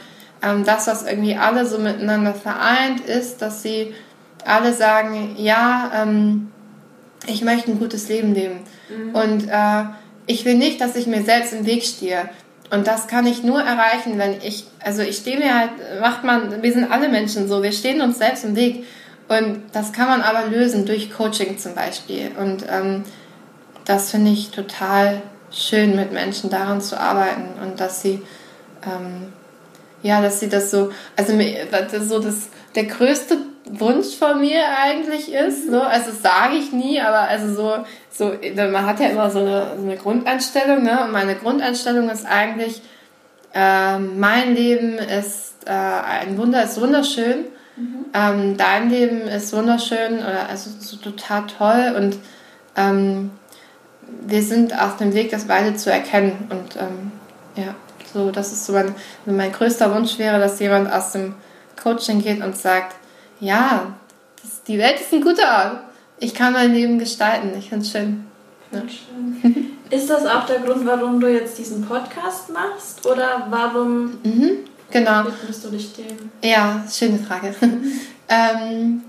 ähm, das, was irgendwie alle so miteinander vereint, ist, dass sie alle sagen, ja, ähm, ich möchte ein gutes Leben leben. Mhm. Und äh, ich will nicht, dass ich mir selbst im Weg stehe. Und das kann ich nur erreichen, wenn ich, also ich stehe mir halt, macht man, wir sind alle Menschen so, wir stehen uns selbst im Weg. Und das kann man aber lösen durch Coaching zum Beispiel. Und ähm, das finde ich total schön, mit Menschen daran zu arbeiten und dass sie, ähm, ja, dass sie das so, also so das, der größte Wunsch von mir eigentlich ist. So. Also sage ich nie, aber also so, so, man hat ja immer so eine, so eine Grundeinstellung, ne? Und meine Grundeinstellung ist eigentlich, äh, mein Leben ist äh, ein Wunder, ist wunderschön. Mhm. Ähm, dein Leben ist wunderschön oder also so total toll und ähm, wir sind auf dem Weg, das beide zu erkennen. Und ähm, ja, so das ist so mein, mein größter Wunsch wäre, dass jemand aus dem Coaching geht und sagt, ja, das, die Welt ist ein guter Ort. Ich kann mein Leben gestalten. Ich finde es schön. Ja. schön. Ist das auch der Grund, warum du jetzt diesen Podcast machst? Oder warum mhm, genau. widmest du dich dem? Ja, schöne Frage. ähm,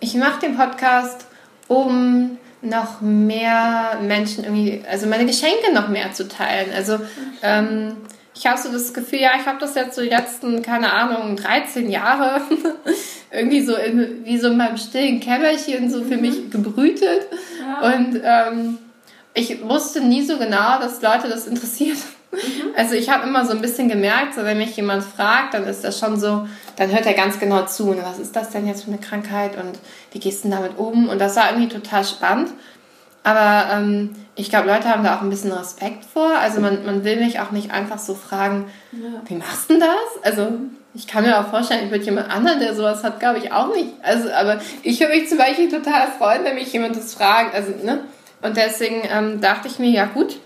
ich mache den Podcast, um noch mehr Menschen irgendwie, also meine Geschenke noch mehr zu teilen. Also ähm, ich habe so das Gefühl, ja, ich habe das jetzt so die letzten, keine Ahnung, 13 Jahre irgendwie so in, wie so in meinem stillen Kämmerchen so für mhm. mich gebrütet. Ja. Und ähm, ich wusste nie so genau, dass Leute das interessiert. Mhm. Also ich habe immer so ein bisschen gemerkt, so wenn mich jemand fragt, dann ist das schon so, dann hört er ganz genau zu. Und was ist das denn jetzt für eine Krankheit und wie gehst du damit um? Und das war irgendwie total spannend. Aber ähm, ich glaube, Leute haben da auch ein bisschen Respekt vor. Also man, man will mich auch nicht einfach so fragen, ja. wie machst du das? Also ich kann mir auch vorstellen, ich würde jemand anderen, der sowas hat, glaube ich auch nicht. Also, aber ich würde mich zum Beispiel total freuen, wenn mich jemand das fragt. Also, ne? Und deswegen ähm, dachte ich mir, ja gut,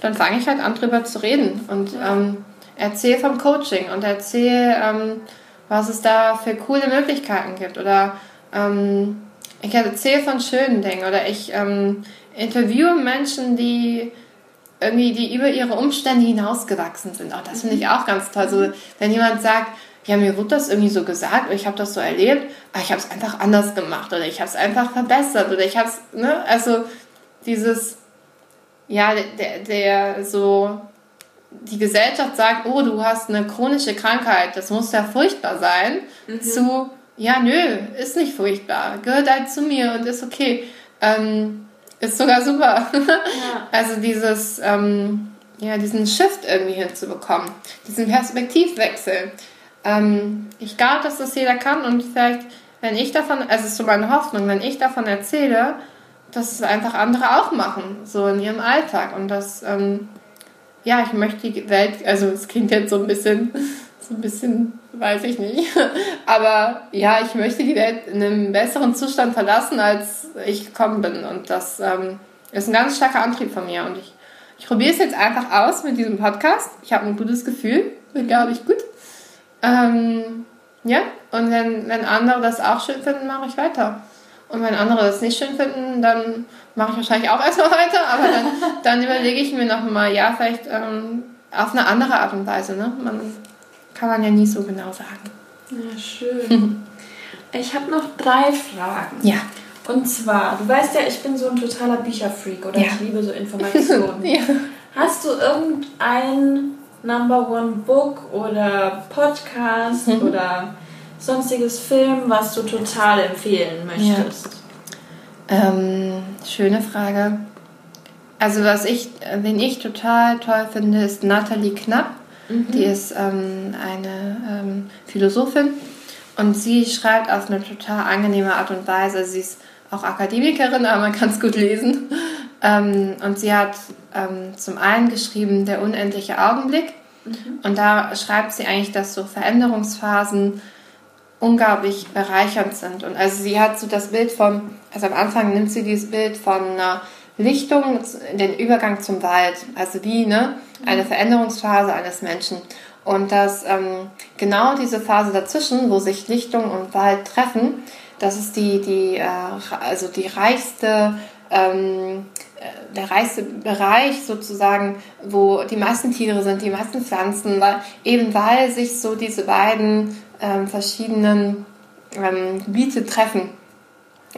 dann fange ich halt an, drüber zu reden. Und ja. ähm, erzähl vom Coaching und erzähl, ähm, was es da für coole Möglichkeiten gibt. Oder ähm, ich erzähle von schönen Dingen. Oder ich ähm, interviewe Menschen, die irgendwie, die über ihre Umstände hinausgewachsen sind. Auch das finde ich auch ganz toll. So, wenn jemand sagt, ja, mir wurde das irgendwie so gesagt, ich habe das so erlebt, aber ich habe es einfach anders gemacht oder ich habe es einfach verbessert oder ich habe es, ne, also dieses, ja, der, der so, die Gesellschaft sagt, oh, du hast eine chronische Krankheit, das muss ja furchtbar sein, mhm. zu, ja, nö, ist nicht furchtbar, gehört halt zu mir und ist okay. Ähm, ist sogar super. Ja. Also dieses, ähm, ja, diesen Shift irgendwie hinzubekommen, diesen Perspektivwechsel. Ähm, ich glaube, dass das jeder kann und vielleicht, wenn ich davon, also es ist so meine Hoffnung, wenn ich davon erzähle, dass es einfach andere auch machen, so in ihrem Alltag und das, ähm, ja, ich möchte die Welt, also es klingt jetzt so ein bisschen, so ein bisschen, weiß ich nicht, aber ja, ich möchte die Welt in einem besseren Zustand verlassen, als ich gekommen bin und das ähm, ist ein ganz starker Antrieb von mir und ich, ich probiere es jetzt einfach aus mit diesem Podcast. Ich habe ein gutes Gefühl, bin, glaube ich, gut. Ähm, ja, und wenn, wenn andere das auch schön finden, mache ich weiter. Und wenn andere das nicht schön finden, dann mache ich wahrscheinlich auch erstmal weiter, aber dann, dann überlege ich mir nochmal, ja, vielleicht ähm, auf eine andere Art und Weise. Ne? Man kann man ja nie so genau sagen. Ja, schön. ich habe noch drei Fragen. Ja. Und zwar, du weißt ja, ich bin so ein totaler Bücherfreak oder ja. ich liebe so Informationen. ja. Hast du irgendein Number One Book oder Podcast mhm. oder sonstiges Film, was du total empfehlen möchtest? Ja. Ähm, schöne Frage. Also was ich, wen ich total toll finde, ist Nathalie Knapp. Mhm. Die ist ähm, eine ähm, Philosophin und sie schreibt auf eine total angenehme Art und Weise. Sie ist auch Akademikerin, aber man kann es gut lesen. Ähm, und sie hat ähm, zum einen geschrieben Der unendliche Augenblick. Mhm. Und da schreibt sie eigentlich, dass so Veränderungsphasen unglaublich bereichernd sind. Und also sie hat so das Bild von, also am Anfang nimmt sie dieses Bild von einer Lichtung, den Übergang zum Wald. Also wie ne, eine Veränderungsphase eines Menschen. Und dass ähm, genau diese Phase dazwischen, wo sich Lichtung und Wald treffen, das ist die, die, äh, also die reichste ähm, äh, der reichste Bereich sozusagen, wo die meisten Tiere sind, die meisten Pflanzen, weil, eben weil sich so diese beiden ähm, verschiedenen ähm, Gebiete treffen.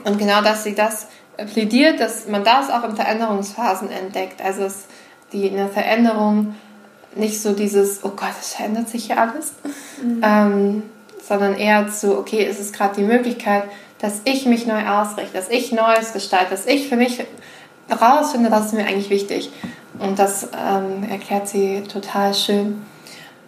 Und genau, dass sie das plädiert, dass man das auch in Veränderungsphasen entdeckt. Also es, die eine Veränderung nicht so dieses, oh Gott, es verändert sich hier alles, mhm. ähm, sondern eher zu, okay, ist es gerade die Möglichkeit, dass ich mich neu ausrichte, dass ich Neues gestalte, dass ich für mich rausfinde, was ist mir eigentlich wichtig. Und das ähm, erklärt sie total schön.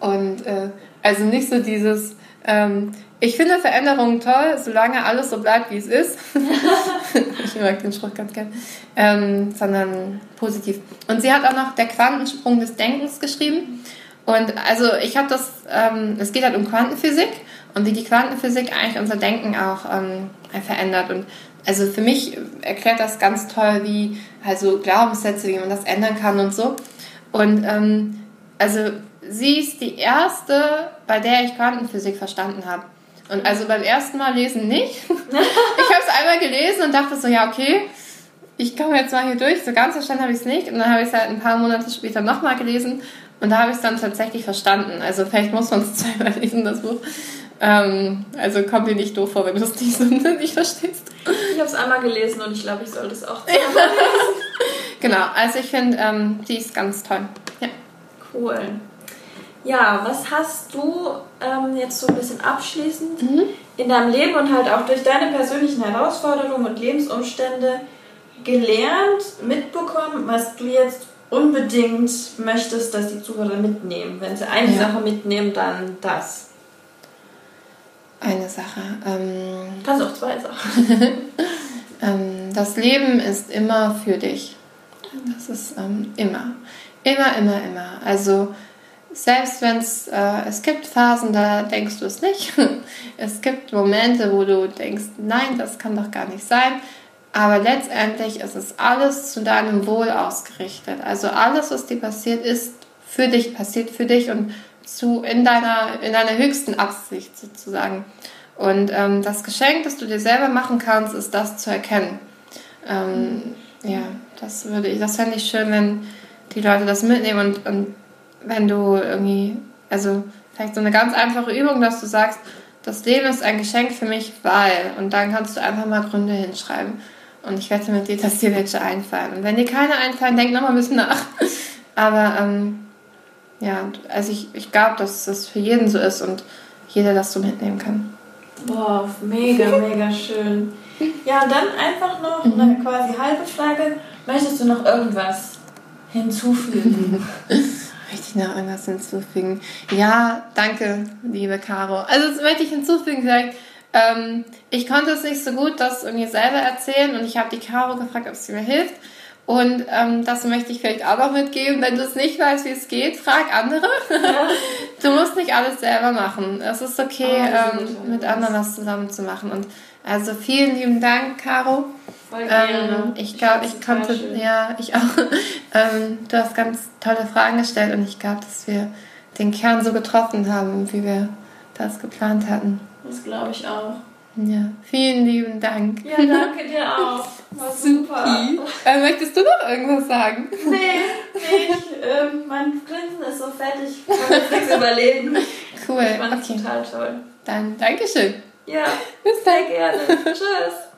Und äh, also nicht so dieses, ähm, ich finde Veränderungen toll, solange alles so bleibt, wie es ist. ich mag den Spruch ganz gern. Ähm, sondern positiv. Und sie hat auch noch der Quantensprung des Denkens geschrieben. Und also ich habe das, ähm, es geht halt um Quantenphysik und wie die Quantenphysik eigentlich unser Denken auch ähm, verändert. Und also für mich erklärt das ganz toll, wie also Glaubenssätze, wie man das ändern kann und so. Und ähm, also sie ist die erste, bei der ich Quantenphysik verstanden habe. Und also beim ersten Mal lesen nicht. ich habe es einmal gelesen und dachte so, ja, okay, ich komme jetzt mal hier durch. So ganz verstanden habe ich es nicht. Und dann habe ich es halt ein paar Monate später nochmal gelesen und da habe ich es dann tatsächlich verstanden. Also vielleicht muss man es zweimal lesen, das Buch. Ähm, also kommt dir nicht doof vor, wenn du es nicht, so nicht verstehst. Ich habe es einmal gelesen und ich glaube, ich sollte es auch zweimal lesen. genau, also ich finde, ähm, die ist ganz toll. Ja. Cool. Ja, was hast du ähm, jetzt so ein bisschen abschließend mhm. in deinem Leben und halt auch durch deine persönlichen Herausforderungen und Lebensumstände gelernt, mitbekommen, was du jetzt unbedingt möchtest, dass die Zuhörer mitnehmen? Wenn sie eine ja. Sache mitnehmen, dann das. Eine Sache. Ähm, Kannst auch zwei Sachen. ähm, das Leben ist immer für dich. Das ist ähm, immer. Immer, immer, immer. Also selbst wenn es, äh, es gibt Phasen, da denkst du es nicht. es gibt Momente, wo du denkst, nein, das kann doch gar nicht sein. Aber letztendlich ist es alles zu deinem Wohl ausgerichtet. Also alles, was dir passiert, ist für dich, passiert für dich. Und zu, in, deiner, in deiner höchsten Absicht sozusagen. Und ähm, das Geschenk, das du dir selber machen kannst, ist das zu erkennen. Ähm, ja, das würde ich, das fände ich schön, wenn die Leute das mitnehmen und, und wenn du irgendwie, also vielleicht so eine ganz einfache Übung, dass du sagst, das Leben ist ein Geschenk für mich, weil, und dann kannst du einfach mal Gründe hinschreiben. Und ich wette mit dir, dass dir welche einfallen. Und wenn dir keine einfallen, denk noch mal ein bisschen nach. Aber ähm, ja, also ich, ich glaube, dass das für jeden so ist und jeder das so mitnehmen kann. Boah, mega, mega schön. Ja, und dann einfach noch eine mhm. quasi halbe Frage. Möchtest du noch irgendwas hinzufügen? Möchte ich noch irgendwas hinzufügen? Ja, danke, liebe Caro. Also das möchte ich hinzufügen, vielleicht, ähm, ich konnte es nicht so gut, das irgendwie selber erzählen und ich habe die Caro gefragt, ob sie mir hilft. Und ähm, das möchte ich vielleicht auch noch mitgeben. Wenn du es nicht weißt, wie es geht, frag andere. Ja. du musst nicht alles selber machen. Es ist okay, oh, ähm, mit anderen was zusammen zu machen. Und also vielen lieben Dank, Caro. Ähm, ich glaube, ich, konnte, ja, ich auch. Ähm, du hast ganz tolle Fragen gestellt und ich glaube, dass wir den Kern so getroffen haben, wie wir das geplant hatten. Das glaube ich auch. Ja, vielen lieben Dank. Ja, danke dir auch. War super. Äh, möchtest du noch irgendwas sagen? Nee, nee ich, ähm, mein Grinsen ist so fertig. Ich kann jetzt nichts überleben. Cool. Ich fand okay. total toll. Dann Dankeschön. Ja, bis dann. Sehr gerne. Tschüss.